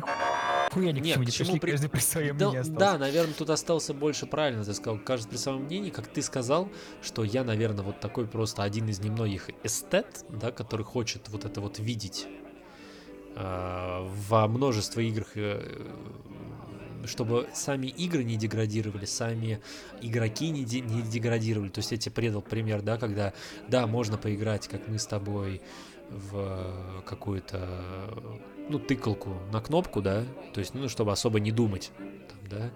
хуя ни к Нет, чему к не чему пришли, при- каждый при своем Да, мнении остался. да, наверное, тут остался больше правильно, ты сказал. Кажется, при своем мнении, как ты сказал, что я, наверное, вот такой просто один из немногих эстет, да, который хочет вот это вот видеть э, во множество играх, э, чтобы сами игры не деградировали, сами игроки не, де- не деградировали. То есть я тебе предал пример, да, когда, да, можно поиграть, как мы с тобой, в какую-то, ну, тыкалку на кнопку, да, то есть, ну, чтобы особо не думать, там, да,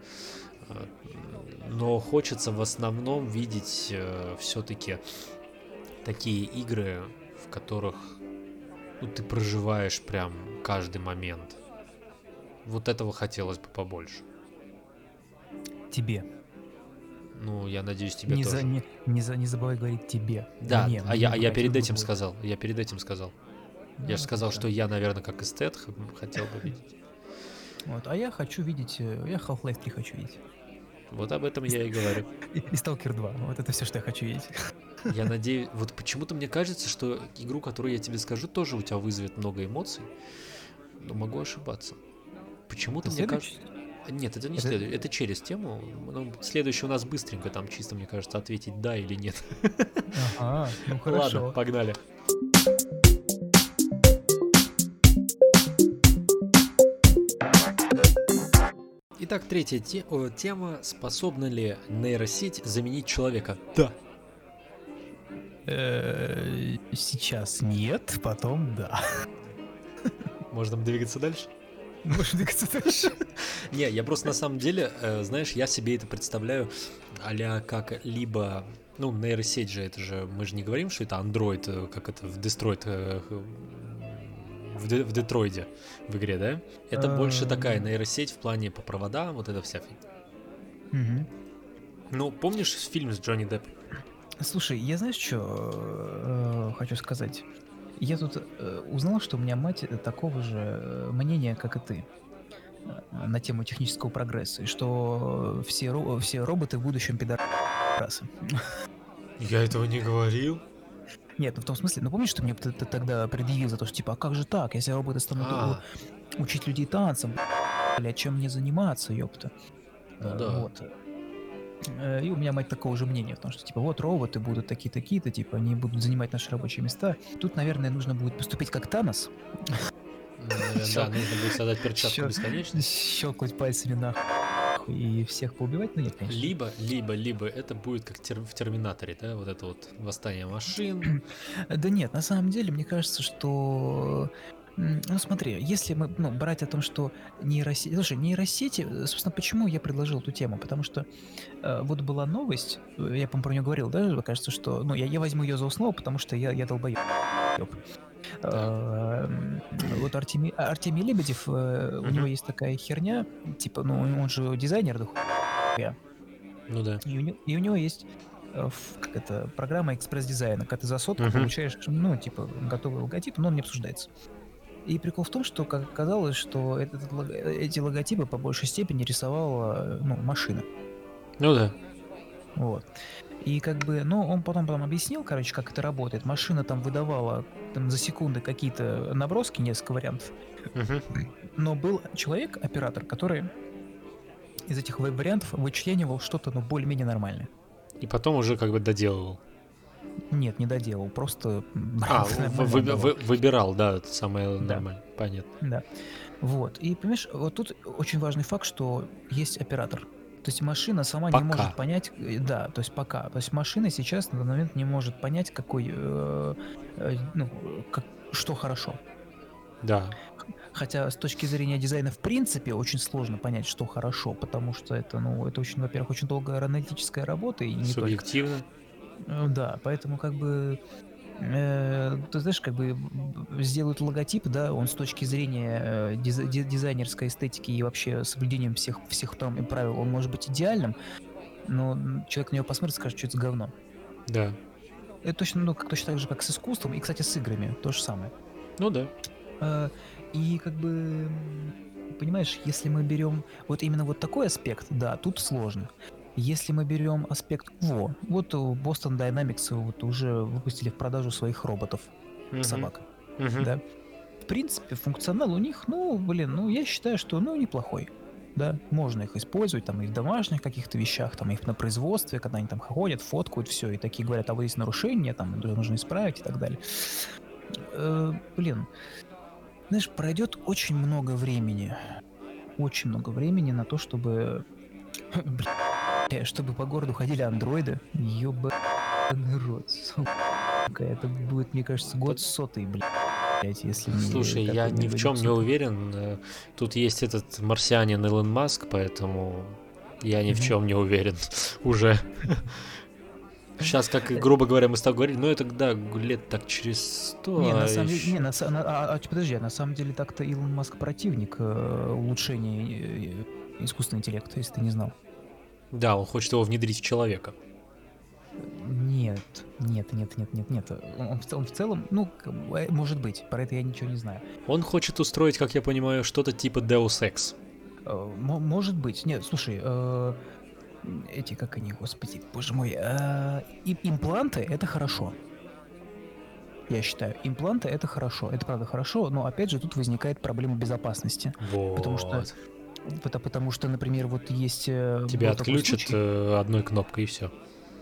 но хочется в основном видеть все-таки такие игры, в которых ну, ты проживаешь прям каждый момент. Вот этого хотелось бы побольше. Тебе. Ну, я надеюсь, тебе Не, тоже. за, не, не, за, не забывай говорить тебе. Да, Мне, а мне я, а я перед этим буду. сказал. Я перед этим сказал. Ну, Я же сказал, да. что я, наверное, как эстет хотел бы видеть. Вот, а я хочу видеть, э, я Half-Life 3 хочу видеть. Вот об этом я и говорю. И, и Stalker 2, вот это все, что я хочу видеть. Я надеюсь, вот почему-то мне кажется, что игру, которую я тебе скажу, тоже у тебя вызовет много эмоций, но могу ошибаться. Почему-то мне кажется... Нет, это не Это- следует, это через тему. Ну, следующий у нас быстренько, там чисто, мне кажется, ответить да или нет. Ага, ну хорошо. Ладно, погнали. Итак, третья те- тема. Способна ли нейросеть заменить человека? Да. Э, Сейчас нет, потом да. Можно двигаться дальше? Можешь двигаться дальше. Не, я просто на самом деле, э, знаешь, я себе это представляю а как либо, ну, нейросеть же, это же, мы же не говорим, что это Android, э, как это в Destroy, э, в, Де- в Детройде в игре, да? Это больше такая Эм. нейросеть в плане по проводам, вот эта вся фигня. Ну, помнишь фильм с Джонни Деппом? Слушай, я знаешь, что хочу сказать? Я тут э, узнал, что у меня мать э, такого же э, мнения, как и ты э, на тему технического прогресса, и что все, ро- все роботы в будущем пидорасы. Я этого не говорил. Нет, ну в том смысле, ну помнишь, что мне ты, ты тогда предъявил за то, что типа, а как же так, если роботы станут А, учить людей танцам, блядь, чем мне заниматься, ёпта. Ну да. Вот. Э, И у меня мать такого же мнения, потому что, типа, вот роботы будут такие-такие-то, типа, они будут занимать наши рабочие места. Тут, наверное, нужно будет поступить как Танос, да, нужно будет создать перчатку Всё. бесконечности. щелкать пальцами на и всех поубивать, но нет, конечно. Либо, либо, либо это будет как тер- в Терминаторе, да, вот это вот восстание машин. Да нет, на самом деле, мне кажется, что... Ну смотри, если мы ну, брать о том, что нейросети... Слушай, нейросети, э, собственно, почему я предложил эту тему? Потому что э, вот была новость, э, я, по-моему, про нее говорил, да, кажется, что... Ну, я, я возьму ее за основу, потому что я, я долбоеб. М, Вот Артемий, Артемий Лебедев, э, у него есть такая херня, типа, ну, он же дизайнер, да хуя. Ну да. И у, него, и у него есть как это, программа экспресс-дизайна, когда ты за сотку Мгм. получаешь, ну, типа, готовый логотип, но он не обсуждается. И прикол в том, что, как оказалось, что этот эти логотипы по большей степени рисовала э, ну, машина. Ну да. Вот. И как бы, ну, он потом, потом объяснил, короче, как это работает. Машина там выдавала там, за секунды какие-то наброски, несколько вариантов. Мгм. Но был человек, оператор, который из этих ва- вариантов вычленивал что-то, ну, более-менее нормальное. И потом уже как бы доделывал. Нет, не доделал, просто... А, вы- вы- выбирал, да, это самое Да. нормальное. Понятно. Да. Вот. И, понимаешь, вот тут очень важный факт, что есть оператор. То есть машина сама Пока. не может понять, э, да, то есть пока. То есть машина сейчас на данный момент не может понять, какой, э, э, ну, как, что хорошо. Да. Хотя с точки зрения дизайна в принципе очень сложно понять, что хорошо, потому что это, ну, это очень, во-первых, очень долгая аналитическая работа и не только. Субъективно. Э, Да, поэтому как бы э, ты знаешь, как бы сделают логотип, да, он с точки зрения э, диз- ди- дизайнерской эстетики и вообще соблюдением всех всех там правил, он может быть идеальным, но человек на него посмотрит и скажет, что это говно. Да. Это точно, ну, как, точно так же, как с искусством, и, кстати, с играми, то же самое. Ну да. Э, И как бы, понимаешь, если мы берем вот именно вот такой аспект, да, тут сложно. Если мы берем аспект, во, вот Boston Dynamics вот уже выпустили в продажу своих роботов, Мгм. собак, Мгм. да. В принципе, функционал у них, ну, блин, ну, я считаю, что, ну, неплохой. Да, можно их использовать там и в домашних каких-то вещах, там и на производстве, когда они там ходят, фоткают все, и такие говорят, а вот есть нарушения, там нужно исправить и так далее. Э, блин, знаешь, пройдет очень много времени, очень много времени на то, чтобы, бля, чтобы по городу ходили андроиды. Ёбаный рот, сука. Это будет, мне кажется, год сотый, блядь, если Слушай, я ни в чем не уверен. Э, Тут есть этот марсианин Илон Маск, поэтому я ни в чем не уверен уже. Сейчас, как, грубо говоря, мы с тобой говорили, ну это да, лет так через сто. Не, а на самом ещё- деле, не, на, на- а, а, подожди, а на самом деле так-то Илон Маск противник э, улучшения э, искусственного интеллекта, если ты не знал. Да, он хочет его внедрить в человека. Нет, нет, нет, нет, нет, нет. Он, он в, цел- он в целом, ну, э, может быть, про это я ничего не знаю. Он хочет устроить, как я понимаю, что-то типа Deus Ex. Э, мо- может быть. Нет, слушай, э, эти, как они, господи, боже мой, и- импланты это хорошо. Я считаю, импланты это хорошо, это правда хорошо, но опять же тут возникает проблема безопасности. Вот. Потому что потому что, например, вот есть... э, Тебя отключат э, одной кнопкой и все.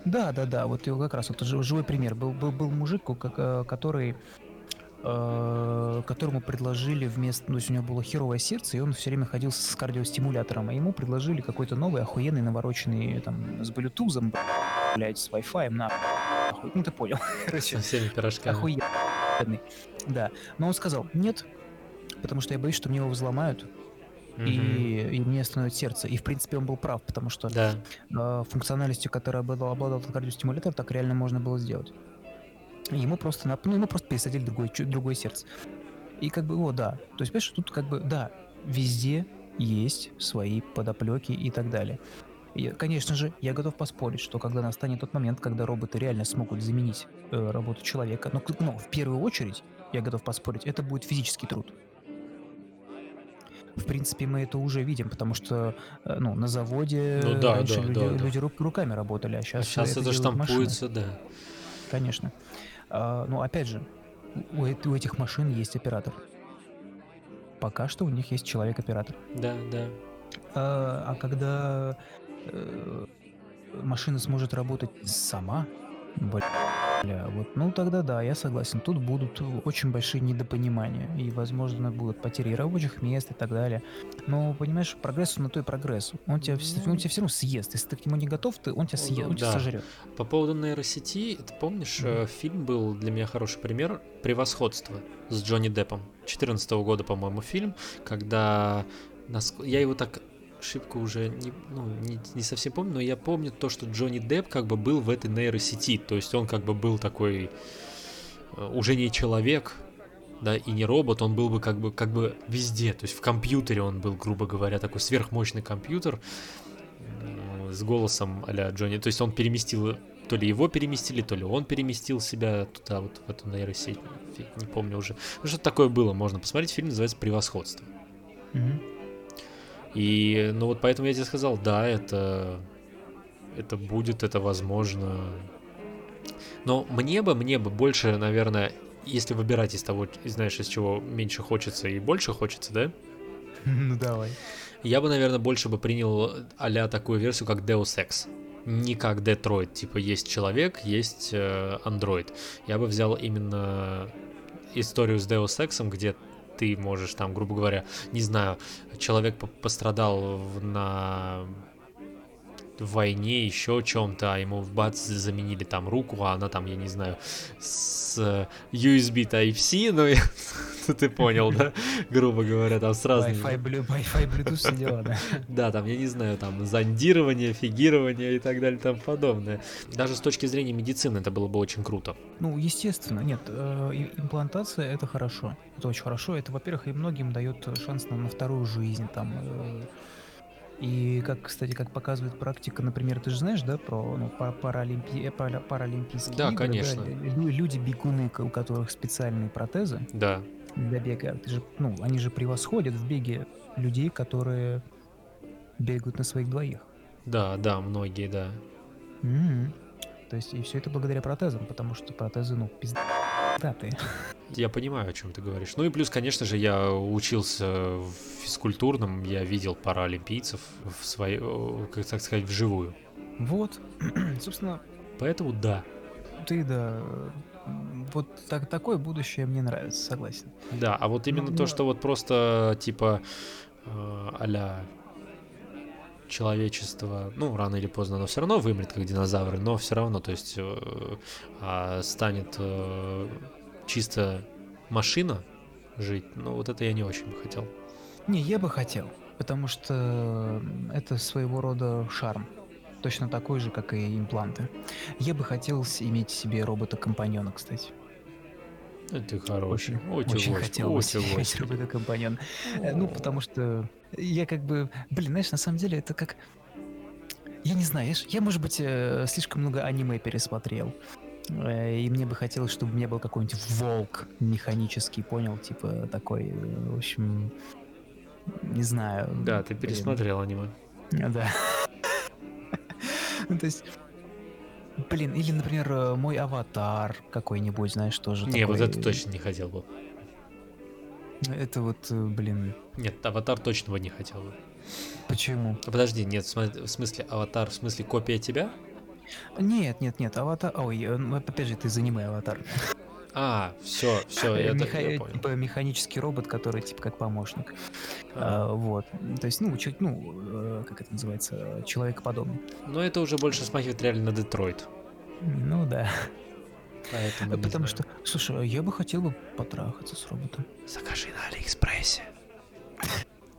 Да, да, да, вот его как раз вот жи- живой пример. Был, был, был мужик, который э, которому предложили вместо, ну, то есть у него было херовое сердце, и он все время ходил с кардиостимулятором, а ему предложили какой-то новый охуенный навороченный там с блютузом, блядь, с Wi-Fi, на ну ты понял, короче, Со всеми пирожками. охуенный, да. Но он сказал, нет, потому что я боюсь, что мне его взломают, И, и мне остановит сердце. И, в принципе, он был прав, потому что Да. э, функциональностью, которой обладал, обладал кардиостимулятор, так реально можно было сделать. И Ему просто, нап- ну, ему просто пересадили другое, чу- другое сердце. И как бы, о, да. То есть, понимаешь, тут как бы, да, везде есть свои подоплеки и так далее. И, конечно же, я готов поспорить, что когда настанет тот момент, когда роботы реально смогут заменить э, работу человека, но, но в первую очередь, я готов поспорить, это будет физический труд. В принципе, мы это уже видим, потому что э, ну, на заводе Ну да, раньше да, люди, да, да. люди руками работали, а А сейчас, сейчас это штампуется, да. Конечно. А, ну, опять же, у, у этих машин есть оператор. Пока что у них есть человек-оператор. Да, да. А, а когда э, машина сможет работать сама, бля, вот, ну тогда да, я согласен. Тут будут очень большие недопонимания и, возможно, будут потери рабочих мест и так далее. Но понимаешь, прогресс на то и прогресс. Он тебя, вс- он тебя все равно съест. Если ты к нему не готов, ты, он тебя Ну, съест, он тебя да. сожрет. По поводу нейросети, ты помнишь, э, фильм был для меня хороший пример «Превосходство» с Джонни Деппом. 14 года, по-моему, фильм, когда... Я его так шибко уже не, ну, не, не совсем помню, но я помню то, что Джонни Депп как бы был в этой нейросети, то есть он как бы был такой э, уже не человек, да, и не робот, он был бы как бы, как бы везде, то есть в компьютере он был, грубо говоря, такой сверхмощный компьютер с голосом а Джонни, то есть он переместил, то ли его переместили, то ли он переместил себя туда, вот в эту нейросеть, не помню уже. Ну, что такое было, можно посмотреть, фильм называется «Превосходство». Мгм. И, ну вот поэтому я тебе сказал, да, это, это будет, это возможно. Но мне бы, мне бы больше, наверное, если выбирать из того, знаешь, из чего меньше хочется и больше хочется, да? Ну давай. Я бы, наверное, больше бы принял а такую версию, как Deus Ex. Не как Detroit, типа есть человек, есть э. Я бы взял именно историю с Deus Ex, где ты можешь там, грубо говоря, не знаю, человек по- пострадал на в войне, еще чем-то, а ему бац, заменили там руку, а она там, я не знаю, с USB Type-C, ну, я- ну, ты понял, да, грубо говоря, там с разными... Wi-Fi, блю- Wi-Fi, Bluetooth, дела, да. Да, там, я не знаю, там, зондирование, фигирование и так далее тому подобное. Даже с точки зрения медицины это было бы очень круто. Ну, естественно, нет, э, имплантация это хорошо. Это очень хорошо. Это, во-первых, и многим дает шанс на, на вторую жизнь. Там, э, и как, кстати, как показывает практика, например, ты же знаешь, да, про ну, па- паралимпи- э, пара- паралимпийские Да, игры, конечно. лю- люди-бегуны, у которых специальные протезы Да, для бега, ты же, ну, они же превосходят в беге людей, которые бегают на своих двоих. да, да, многие, да. М. То есть, и все это благодаря протезам, потому что протезы, ну, пиздатые. Я понимаю, о чем ты говоришь. Ну и плюс, конечно же, я учился в физкультурном, я видел паралимпийцев в своей, о, как так сказать, вживую. Вот, собственно, Поэтому да. ты, да, вот так, такое будущее мне нравится, согласен. Да, а вот именно Ну, то, да. что вот просто типа э, а человечество, ну, рано или поздно оно все равно вымрет, как динозавры, но все равно, то есть э, а станет э, чисто машина жить, ну, вот это я не очень бы хотел. Не, я бы хотел, потому что это своего рода шарм. Точно такой же, как и импланты. Я бы хотел иметь себе робота-компаньона, кстати. Это хороший, Очень, очень, хотел бы очень иметь лось. робота-компаньона. Э, Ну, потому что я как бы... Блин, знаешь, на самом деле это как... Я не знаю, я, может быть, э, слишком много аниме пересмотрел. Э, И мне бы хотелось, чтобы у меня был какой-нибудь волк механический, понял? Типа такой, в общем... Не знаю. Да, ты пересмотрел аниме. Да. Ну, то есть, блин, или, например, э, мой аватар какой-нибудь, знаешь, тоже Не, вот такой, это точно не хотел бы. Это вот, э, блин, Нет, аватар точно бы не хотел бы. почему? А Подожди, нет, в смысле аватар, в смысле копия тебя? Нет, нет, нет, аватар... Ой, э, ну, опять же, ты за аниме аватар. А, все, все, я, так- Меха- я понял. Типа механический робот, который типа как помощник. А, А, вот. То есть, ну, чуть, ну, э, как это называется, человекоподобный. Но это уже больше смахивает реально на Детройт. Ну да. Поэтому не Потому что, слушай, а я бы хотел бы потрахаться с роботом. Закажи на Алиэкспрессе.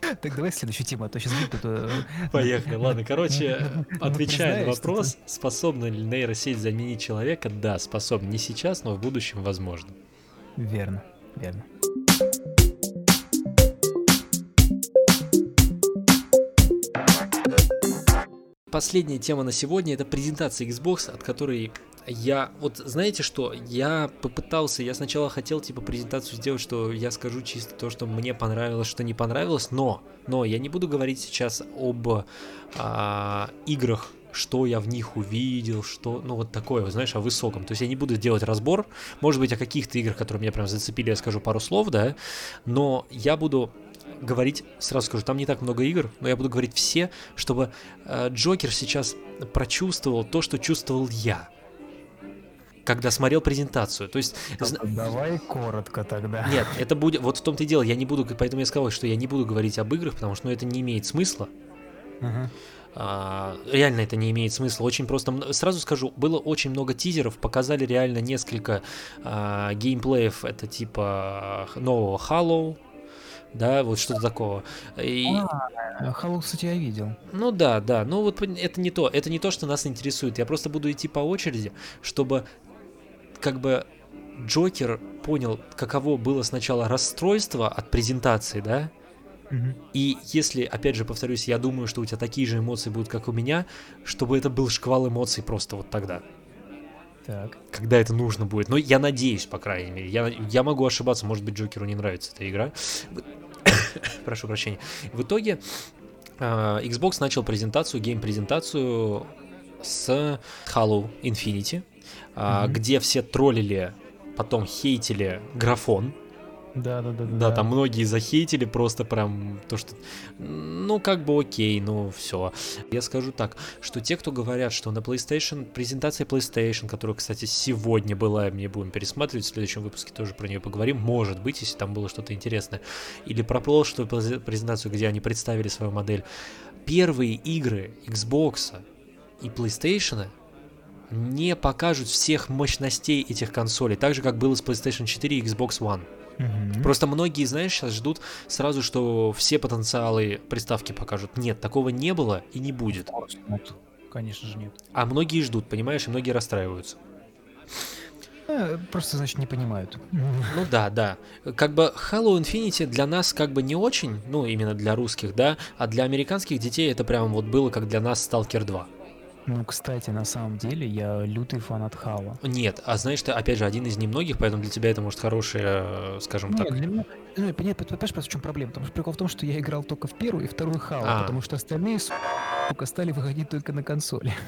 Так давай следующую тему, а то сейчас будет это... Поехали, ладно, короче, Ну, отвечая на признаюсь, что вопрос, способна ли нейросеть заменить человека, да, способна. Не сейчас, но в будущем возможно. Верно, верно. Последняя тема на сегодня это презентация Xbox, от которой я, вот знаете что, я попытался, я сначала хотел типа презентацию сделать, что я скажу чисто то, что мне понравилось, что не понравилось, но, но я не буду говорить сейчас об а, играх, что я в них увидел, что, ну вот такое, знаешь, о высоком. То есть я не буду делать разбор, может быть, о каких-то играх, которые меня прям зацепили, я скажу пару слов, да, но я буду говорить, сразу скажу, там не так много игр, но я буду говорить все, чтобы э, Джокер сейчас прочувствовал то, что чувствовал я, когда смотрел презентацию. То есть, Давай коротко тогда. нет, это будет, вот в том-то и дело, я не буду, поэтому я сказал, что я не буду говорить об играх, потому что ну, это не имеет смысла. Ага. А, реально это не имеет смысла. Очень просто. Сразу скажу, было очень много тизеров, показали реально несколько а, геймплеев. Это типа нового Halo, да, вот что-то такого. И, А, Халу, кстати, я видел. ну да, да, ну вот это не то, это не то, что нас интересует. Я просто буду идти по очереди, чтобы как бы Джокер понял, каково было сначала расстройство от презентации, да, Мгм. и если, опять же, повторюсь, я думаю, что у тебя такие же эмоции будут, как у меня, чтобы это был шквал эмоций просто вот тогда, Так. когда это нужно будет. Но я надеюсь, по крайней мере. Я, я могу ошибаться, может быть, Джокеру не нравится эта игра. Прошу прощения. В итоге а, Xbox начал презентацию, гейм-презентацию с Halo Infinity, Мгм. где все троллили, потом хейтили графон, Да, да, да, да, там многие захейтили просто прям то, что, ну, как бы окей, ну, все. Я скажу так, что те, кто говорят, что на PlayStation, презентация PlayStation, которая, кстати, сегодня была, мы будем пересматривать, в следующем выпуске тоже про нее поговорим, может быть, если там было что-то интересное, или про прошлую през- презентацию, где они представили свою модель. Первые игры Xbox и PlayStation не покажут всех мощностей этих консолей, так же, как было с PlayStation 4 и Xbox One. Мгм. Просто многие, знаешь, сейчас ждут сразу, что все потенциалы приставки покажут. Нет, такого не было и не будет. Нет, Конечно же нет. А многие ждут, понимаешь, и многие расстраиваются. Э, Просто, значит, не понимают. Ну да, да. Как бы Halo Infinity для нас как бы не очень, ну именно для русских, да, а для американских детей это прям вот было как для нас Stalker 2. Ну, кстати, на самом деле, я лютый фанат Хала. Нет, а знаешь, ты опять же один из немногих, поэтому для тебя это может хорошее, э, скажем Нет, так. для меня... Ну, понятно, понимаешь, в чем проблема? Потому что прикол в том, что я играл только в первую и вторую Хала, А. потому что остальные, сука, стали выходить только на консоли.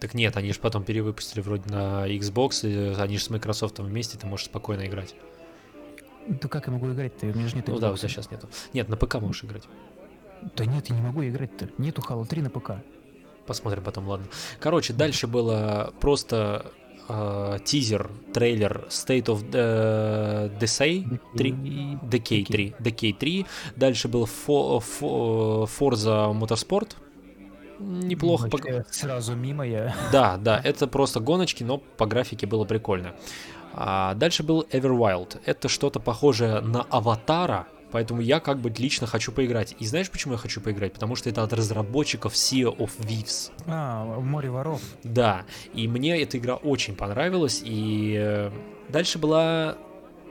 Так нет, они же потом перевыпустили вроде на Xbox, и они же с Microsoft вместе, ты можешь спокойно играть. Да как я могу играть-то? У меня же нет Ну да, у тебя сейчас нету. Нет, на ПК можешь играть. Да нет, я не могу играть-то. Нету Halo 3 на ПК. Посмотрим потом, ладно. Короче, дальше было просто э, тизер, трейлер State of э, Decay 3. Decay 3. Decay 3. Дальше был Fo- Fo- Forza Motorsport. Неплохо. Вообще, Сразу мимо я. Да, да, это просто гоночки, но по графике было прикольно. А дальше был Everwild. Это что-то похожее на Аватара, поэтому я как бы лично хочу поиграть. И знаешь, почему я хочу поиграть? Потому что это от разработчиков Sea of Thieves. А, в море воров. Да, и мне эта игра очень понравилась, и э, дальше была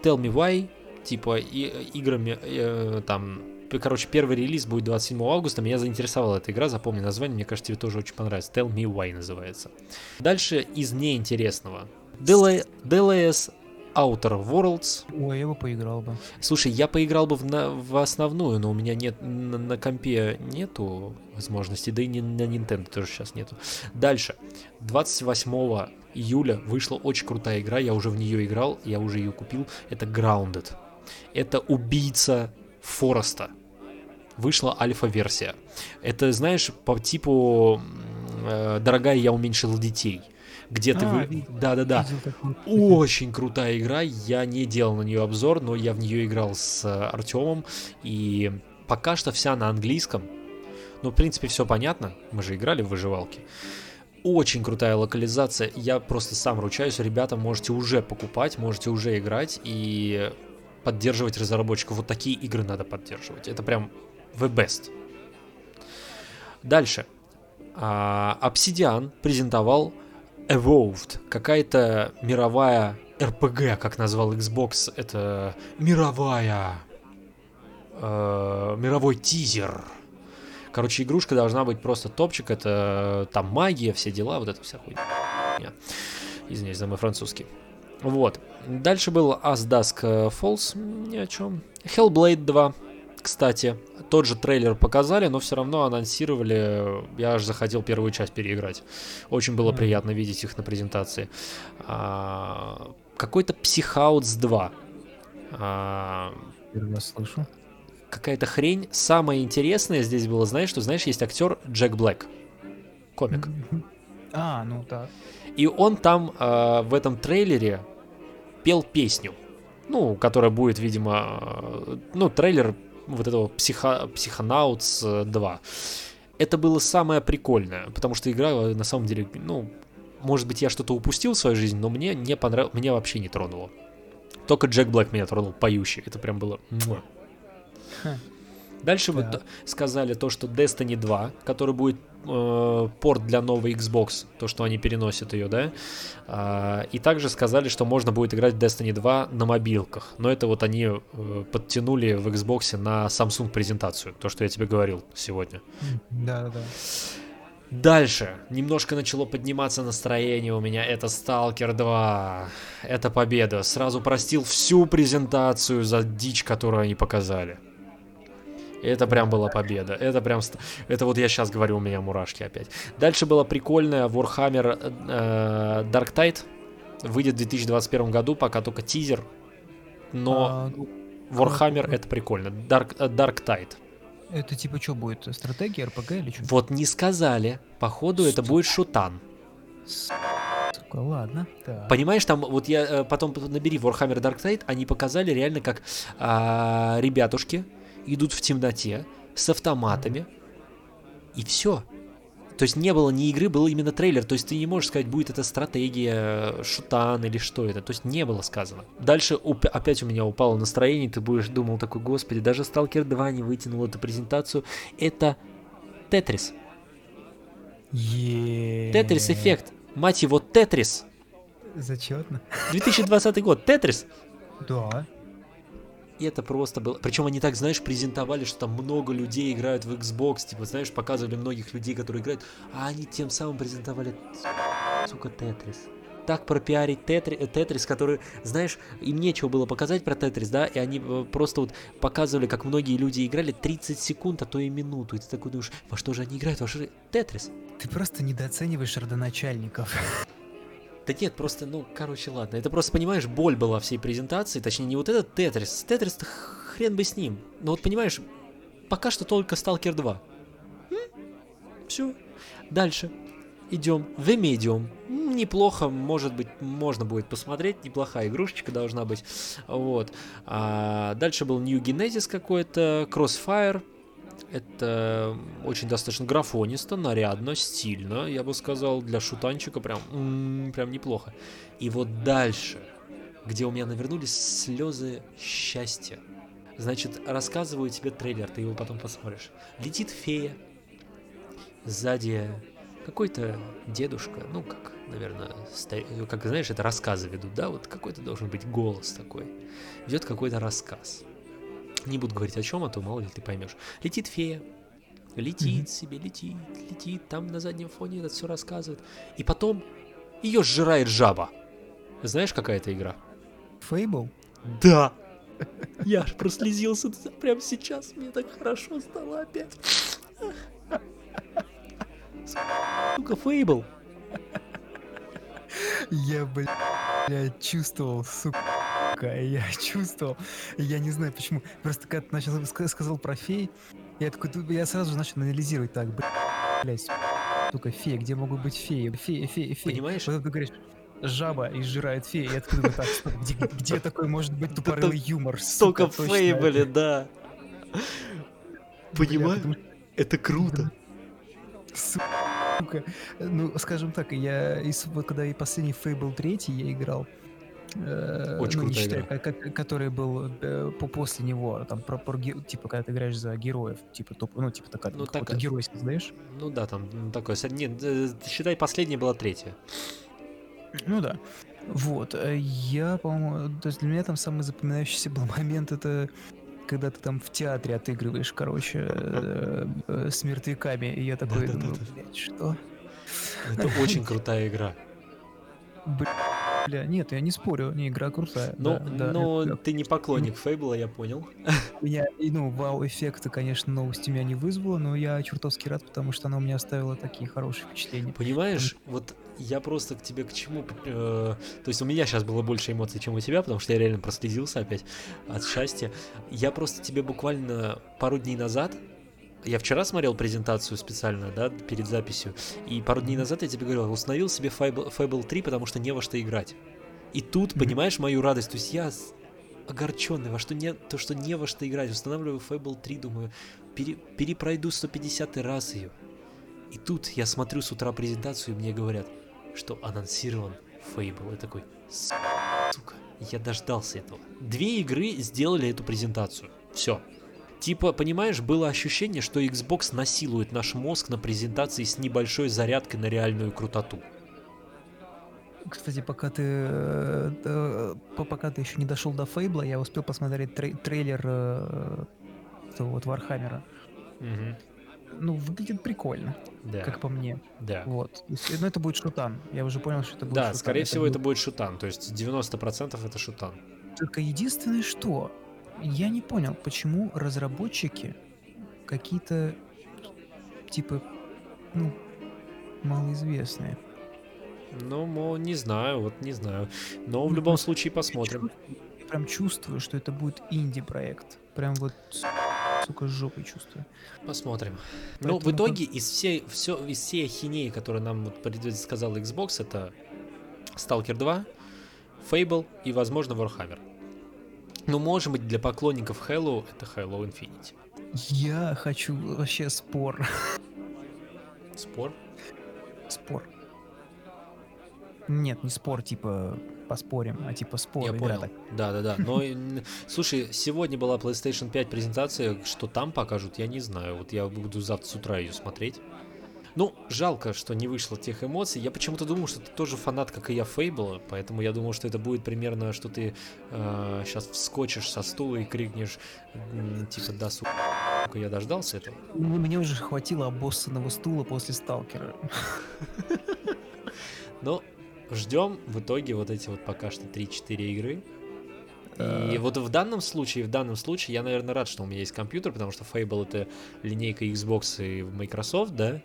Tell Me Why, типа и, играми, э, там, короче, первый релиз будет 27 августа, меня заинтересовала эта игра, запомни название, мне кажется, тебе тоже очень понравится, Tell Me Why называется. Дальше из неинтересного. DL- DLS Outer Worlds. Ой, я бы поиграл бы. Слушай, я поиграл бы в, на- в основную, но у меня нет на, на компе нету возможности, да и ни- на Nintendo тоже сейчас нету. Дальше. 28 июля вышла очень крутая игра, я уже в нее играл, я уже ее купил. Это Grounded. Это убийца Фореста. Вышла альфа-версия. Это, знаешь, по типу э, «Дорогая, я уменьшил детей». Где ты А, вы... видел. Да-да-да. Очень крутая игра. Я не делал на нее обзор, но я в нее играл с Артемом. И пока что вся на английском. Ну, в принципе, все понятно. Мы же играли в выживалки. Очень крутая локализация. Я просто сам ручаюсь. Ребята, можете уже покупать, можете уже играть и поддерживать разработчиков. Вот такие игры надо поддерживать. Это прям the best. Дальше. Obsidian презентовал Evolved, какая-то мировая RPG, как назвал Xbox, это мировая, э, мировой тизер. Короче, игрушка должна быть просто топчик, это там магия, все дела, вот это вся хуйня. Извиняюсь за мой французский. Вот. Дальше был As Dusk Falls, ни о чем. Hellblade 2, кстати, тот же трейлер показали, но все равно анонсировали. Я аж захотел первую часть переиграть. Очень было приятно видеть их на презентации. А, Какой-то Психаутс 2. А, Первый раз слышу. Какая-то хрень. Самое интересное здесь было, знаешь, что, знаешь, есть актер Джек Блэк. Комик. А, ну так. И он там э, в этом трейлере пел песню. Ну, которая будет, видимо, э, ну, трейлер вот этого психо, Психонаутс э, 2. Это было самое прикольное, потому что игра э, на самом деле, ну, может быть, я что-то упустил в свою жизнь, но мне не понравилось, меня вообще не тронуло. Только Джек Блэк меня тронул, поющий. Это прям было... Дальше вот Так. сказали то, что Destiny 2, который будет э, порт для новой Xbox, то, что они переносят ее, да. А, и также сказали, что можно будет играть в Destiny 2 на мобилках. Но это вот они э, подтянули в Xbox на Samsung презентацию, то, что я тебе говорил сегодня. Да, да, да. Дальше. Немножко начало подниматься настроение у меня. Это Stalker 2. Это победа. Сразу простил всю презентацию за дичь, которую они показали. Это прям была победа. Это прям... Это вот я сейчас говорю, у меня мурашки опять. Дальше была прикольная Warhammer э, Dark Tide. Выйдет в 2021 году, пока только тизер. Но А, ну, Warhammer как- это прикольно. Dark, э, Dark Tide. это типа что будет? Стратегия, РПГ или что? Вот не сказали. Походу это будет шутан. Сука, ладно. Так. Понимаешь, там вот я э, потом набери Warhammer Dark Tide, они показали реально как а, ребятушки идут в темноте с автоматами и все. То есть не было ни игры, был именно трейлер. То есть ты не можешь сказать, будет это стратегия, э, шутан или что это. То есть не было сказано. Дальше опять у меня упало настроение, ты будешь думал такой, господи, даже Stalker 2 не вытянул эту презентацию. Это Тетрис. Тетрис эффект. Мать его, Тетрис. Зачетно. 2020 год, Тетрис. Да. И это просто было. Причем они так, знаешь, презентовали, что там много людей играют в Xbox. Типа, знаешь, показывали многих людей, которые играют. А они тем самым презентовали, сука, Тетрис. Так пропиарить Тетри, э, Тетрис, который, знаешь, им нечего было показать про Тетрис, да, и они э, просто вот показывали, как многие люди играли 30 секунд, а то и минуту. И ты такой думаешь, во что же они играют, во что же... Тетрис. Ты просто недооцениваешь родоначальников. Да нет, просто, ну, короче, ладно. Это просто, понимаешь, боль была всей презентации. Точнее, не вот этот Тетрис. Тетрис-то хрен бы с ним. Но вот, понимаешь, пока что только Сталкер 2. Все. Дальше. Идем. The Medium. Неплохо, может быть, можно будет посмотреть. Неплохая игрушечка должна быть. Вот. А дальше был New Genesis какой-то. Crossfire. Это очень достаточно графонисто, нарядно, стильно, я бы сказал, для шутанчика прям, прям неплохо. И вот дальше, где у меня навернулись слезы счастья. Значит, рассказываю тебе трейлер, ты его потом посмотришь. Летит фея, сзади какой-то дедушка, ну как, наверное, ста- как знаешь, это рассказы ведут, да, вот какой-то должен быть голос такой. Идет какой-то рассказ. Не буду говорить о чем, а то мало ли ты поймешь. Летит фея, летит Мгм. себе, летит, летит, там на заднем фоне это все рассказывает. И потом ее сжирает жаба. Знаешь, какая это игра? Фейбл? Да. Я аж прослезился прямо сейчас. Мне так хорошо стало опять. Сука, Фейбл. Я, блядь, чувствовал, сука, я чувствовал. Я не знаю почему. Просто когда ты начал ска- сказал про фей, я такой, я сразу же начал анализировать так, блядь, сука, фея, где могут быть феи? Феи, феи, феи. Понимаешь? Вот ты говоришь, жаба изжирает феи. Я такой так, где, где такой может быть тупорылый юмор? Столько сука, точно. Фейбли, да. Бля, Понимаешь? потому что Это круто. Сука. Ну, скажем так, я когда и последний Fable 3 я играл, э, Очень ну, крутая считая, игра. ко- который был э, по после него, там, про, про типа, когда ты играешь за героев, типа, топ, ну, типа, такая, Ну, так- герой создаешь. Ну да, там ну, такое. Нет, э, считай, последняя была третья. Ну да. Вот, э, я, по-моему, то есть для меня там самый запоминающийся был момент, это когда ты там в театре отыгрываешь, короче, э, э, с мертвяками, и я такой думаю, блядь, что? Это очень крутая игра. Бля, нет, я не спорю, не, игра крутая. Ну, да, да, но это- ты не поклонник Фейбла, я понял. меня, ну, вау-эффекта, конечно, новость меня не вызвала, но я чертовски рад, потому что она у меня оставила такие хорошие впечатления. Понимаешь, вот я просто к тебе к чему... э, то есть у меня сейчас было больше эмоций, чем у тебя, потому что я реально прослезился опять от счастья. Я просто тебе буквально пару дней назад... Я вчера смотрел презентацию специально, да, перед записью, и пару дней назад я тебе говорил, установил себе Fable, Fable 3, потому что не во что играть. И тут, Мгм. понимаешь, мою радость, то есть я огорченный, во что не, то, что не во что играть, устанавливаю Fable 3, думаю, пере- перепройду 150 раз ее. И тут я смотрю с утра презентацию, и мне говорят, что анонсирован Fable. Я такой, сука, я дождался этого. Две игры сделали эту презентацию. Все. Типа, понимаешь, было ощущение, что Xbox насилует наш мозг на презентации с небольшой зарядкой на реальную крутоту. Кстати, пока ты, э, э, по- пока ты еще не дошел до Fable а, я успел посмотреть трей- трейлер э, этого вот Warhammer а. Ну, выглядит прикольно, Да, как по мне. да. Вот. Есть, Ну, это будет шутан. Я уже понял, что это будет Да, шутан. скорее всего, будет- это будет шутан. То есть 90% это шутан. Только единственное, что я не понял, почему разработчики какие-то типа, ну, малоизвестные. Ну, мо- не знаю, вот не знаю. Но в любом случае посмотрим. Я прям чувствую, что это будет инди-проект. Прям вот, сука, с жопой чувствую. Посмотрим. Ну, в Поэтому итоге из всей, все, из всей ахинеи, которую нам вот предсказал Xbox, это Stalker 2, Fable и, возможно, Warhammer. Ну, может быть, для поклонников Halo это Halo Infinite. Я хочу вообще спор. Спор? Спор. Нет, не спор, типа поспорим, а типа спор. Я понял. так. Да, да, да. Но, м, слушай, сегодня была PlayStation 5 презентация, что там покажут, я не знаю. Вот я буду завтра с утра ее смотреть. Ну, жалко, что не вышло тех эмоций. Я почему-то думал, что ты тоже фанат, как и я, Фейбла, поэтому я думал, что это будет примерно, что ты сейчас вскочишь со стула и крикнешь, типа, да, сука, я дождался этого. Ну, Мне уже хватило обоссанного стула после сталкера. Но ждем в итоге вот эти вот пока что 3-4 игры. И Э. вот в данном случае, в данном случае, я, наверное, рад, что у меня есть компьютер, потому что Fable это линейка Xbox и Microsoft, да,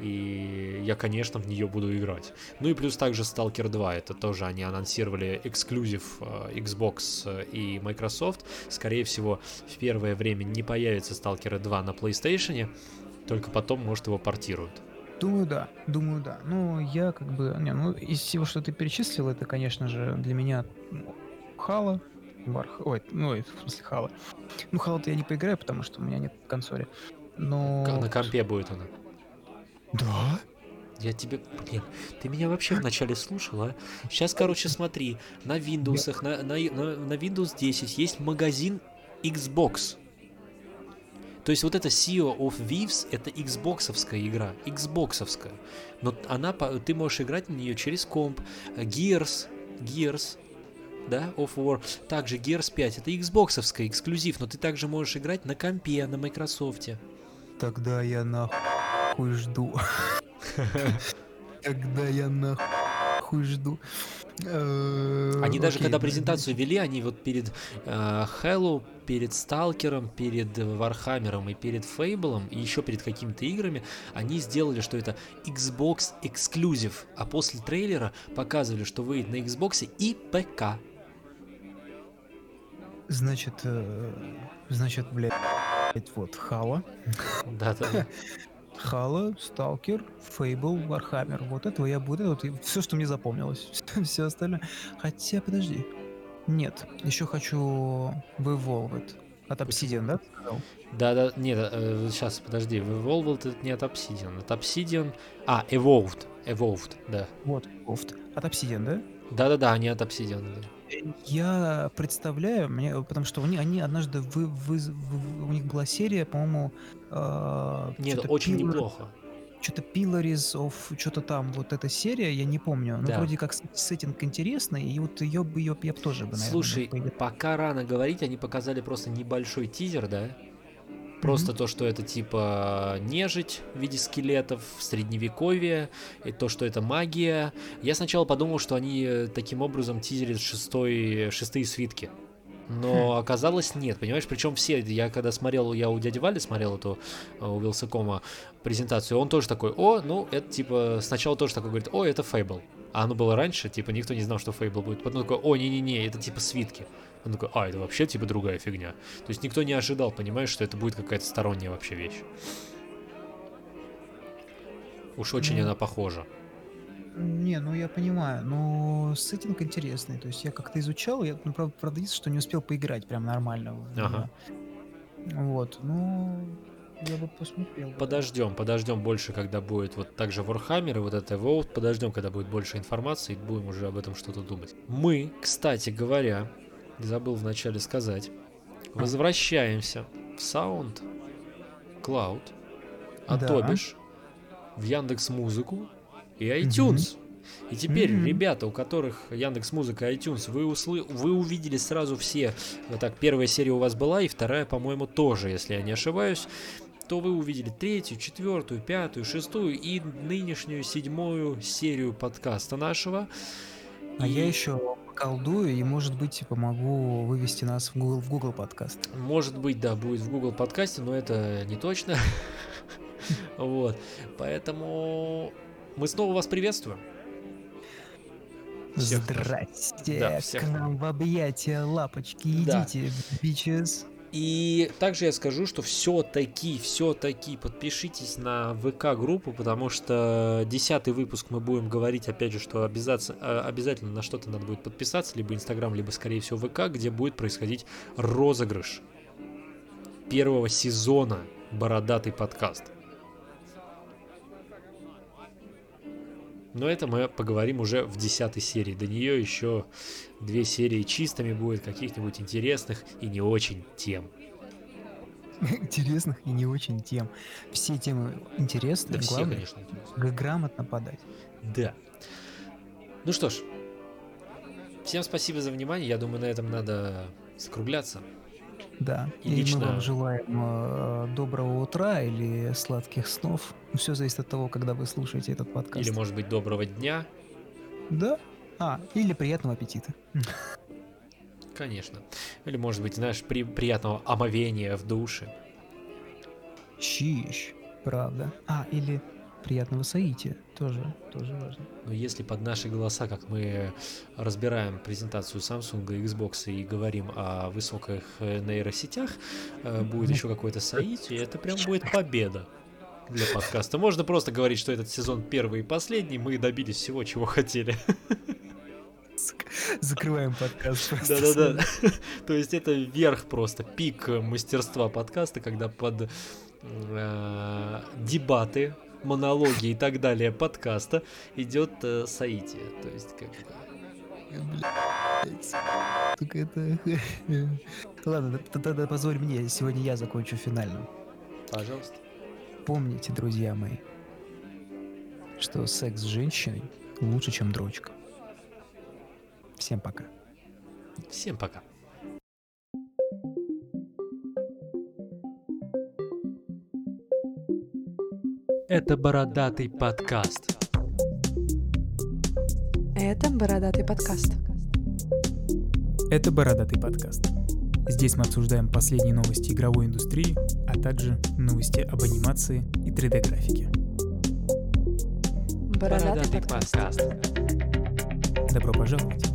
и я, конечно, в нее буду играть. Ну и плюс также Stalker 2, это тоже они анонсировали эксклюзив э, Xbox и Microsoft. Скорее всего, в первое время не появится Stalker 2 на PlayStation, только потом, может, его портируют. Думаю, да. Думаю, да. Ну, я как бы... Не, ну, из всего, что ты перечислил, это, конечно же, для меня ну, Хала, Варх... Ой, ну, ой, в смысле Хала. Ну, Хала-то я не поиграю, потому что у меня нет консоли. Но... На компе будет она. Да? Я тебе, блин, ты меня вообще вначале слушал, а? Сейчас, короче, смотри, на Windows, на, на, на, на Windows 10 есть магазин Xbox. То есть вот эта Sea of Thieves это Xboxовская игра, Xboxовская. Но она, ты можешь играть на нее через комп. Gears, Gears, да, of War. Также Gears 5 это Xboxовская эксклюзив, но ты также можешь играть на компе, на Microsoft. Тогда я нахуй жду. Тогда я нахуй жду. Э, Они даже когда да, презентацию вели, они вот перед э, Halo, перед Сталкером, перед Warhammer ом и перед Fable ом, и еще перед какими-то играми, они сделали, что это Xbox эксклюзив, а после трейлера показывали, что выйдет на Xbox и ПК. Значит, э, значит, блядь, вот Halo, Да-да. Halo, Сталкер, Fable, Warhammer. Вот этого я буду, вот все, что мне запомнилось. Все остальное. Хотя, подожди. Нет, еще хочу в Evolved. От Obsidian, да? сказал? Да-да, нет, сейчас, подожди, Evolved это не от Obsidian, от Obsidian... А, Evolved, Evolved, да. Вот, Evolved. От Obsidian, да? Да-да-да, они от Obsidian, да. Я представляю, мне, потому что они, они однажды вы, вы, вы- у них была серия, по-моему, э, Нет, очень Pillar- неплохо. Что-то Pillaries of, что-то там, вот эта серия, я не помню. Но Да. вроде как сеттинг интересный, и вот ее бы ее я бы тоже бы, наверное, Слушай, пока рано говорить, они показали просто небольшой тизер, да? Просто то, что это типа нежить в виде скелетов, средневековье, и то, что это магия. Я сначала подумал, что они э, таким образом тизерят шестой, шестые свитки. Но оказалось нет, понимаешь? Причем все, я когда смотрел, я у дяди Вали смотрел эту э, у Вилсакома презентацию, он тоже такой, о, ну, это типа, сначала тоже такой говорит, о, это Фейбл. А оно было раньше, типа, никто не знал, что Фейбл будет. Потом такой, о, не-не-не, это типа свитки. Он такой, а, это вообще типа другая фигня. То есть никто не ожидал, понимаешь, что это будет какая-то сторонняя вообще вещь. Уж очень Ну. она похожа. Не, ну я понимаю, но сеттинг интересный. То есть я как-то изучал, я, ну, правда, правда, единственное, что не успел поиграть прям нормально. Ага. Вот, ну, я бы посмотрел. да. Подождем, подождем больше, когда будет вот также Warhammer и вот это Evolved, подождем, когда будет больше информации, и будем уже об этом что-то думать. Мы, кстати говоря, забыл вначале сказать, возвращаемся в Sound Cloud, а Да. то бишь в Яндекс Музыку и iTunes. И теперь, Мгм. ребята, у которых Яндекс Музыка и iTunes, вы, услы... вы увидели сразу все. Вот так, первая серия у вас была, и вторая, по-моему, тоже, если я не ошибаюсь. То вы увидели третью, четвертую, пятую, шестую и нынешнюю седьмую серию подкаста нашего. А я И, еще колдую и, может быть, помогу вывести нас в Google, в Google подкаст. Может быть, да, будет в Google подкасте, но это не точно. Вот. Поэтому мы снова вас приветствуем. Всех Здрасте, Да, всех к нам в объятия лапочки, Да. идите, бичес. И также я скажу, что все-таки, все-таки подпишитесь на ВК-группу, потому что десятый выпуск мы будем говорить, опять же, что обязательно, обязательно на что-то надо будет подписаться, либо Инстаграм, либо, скорее всего, ВК, где будет происходить розыгрыш первого сезона «Бородатый подкаст». Но это мы поговорим уже в десятой серии. До нее еще две серии чистыми будет, каких-нибудь интересных и не очень тем. Интересных и не очень тем. Все темы интересные, Да все, конечно, интересные. г- грамотно подать. Да. Ну что ж, всем спасибо за внимание. Я думаю, на этом надо скругляться. Да. И И, лично- мы вам желаем э, доброго утра или сладких снов. Все зависит от того, когда вы слушаете этот подкаст. Или, может быть, доброго дня. Да? А, или приятного аппетита. Конечно. Или, может быть, знаешь, при- приятного омовения в душе. Щищ, правда. А, или приятного соития. Тоже, тоже важно. Но если под наши голоса, как мы разбираем презентацию Samsung и Xbox и говорим о высоких э, нейросетях, э, будет еще какой-то соитие, это прям будет победа для подкаста. Можно просто говорить, что этот сезон первый и последний, мы добились всего, чего хотели. Закрываем подкаст. Да-да-да. То есть это верх просто, пик мастерства подкаста, когда под э, дебаты, монологи и так далее подкаста идет э, соитие. То есть как бы... Только это... Ладно, тогда позволь мне, сегодня я закончу финальным. Пожалуйста. Помните, друзья мои, что секс с женщиной лучше, чем дрочка. Всем пока. Всем пока. Это бородатый подкаст. Это «Бородатый подкаст». Это «Бородатый подкаст». Здесь мы обсуждаем последние новости игровой индустрии, а также новости об анимации и 3D-графике. «Бородатый подкаст». Добро пожаловать!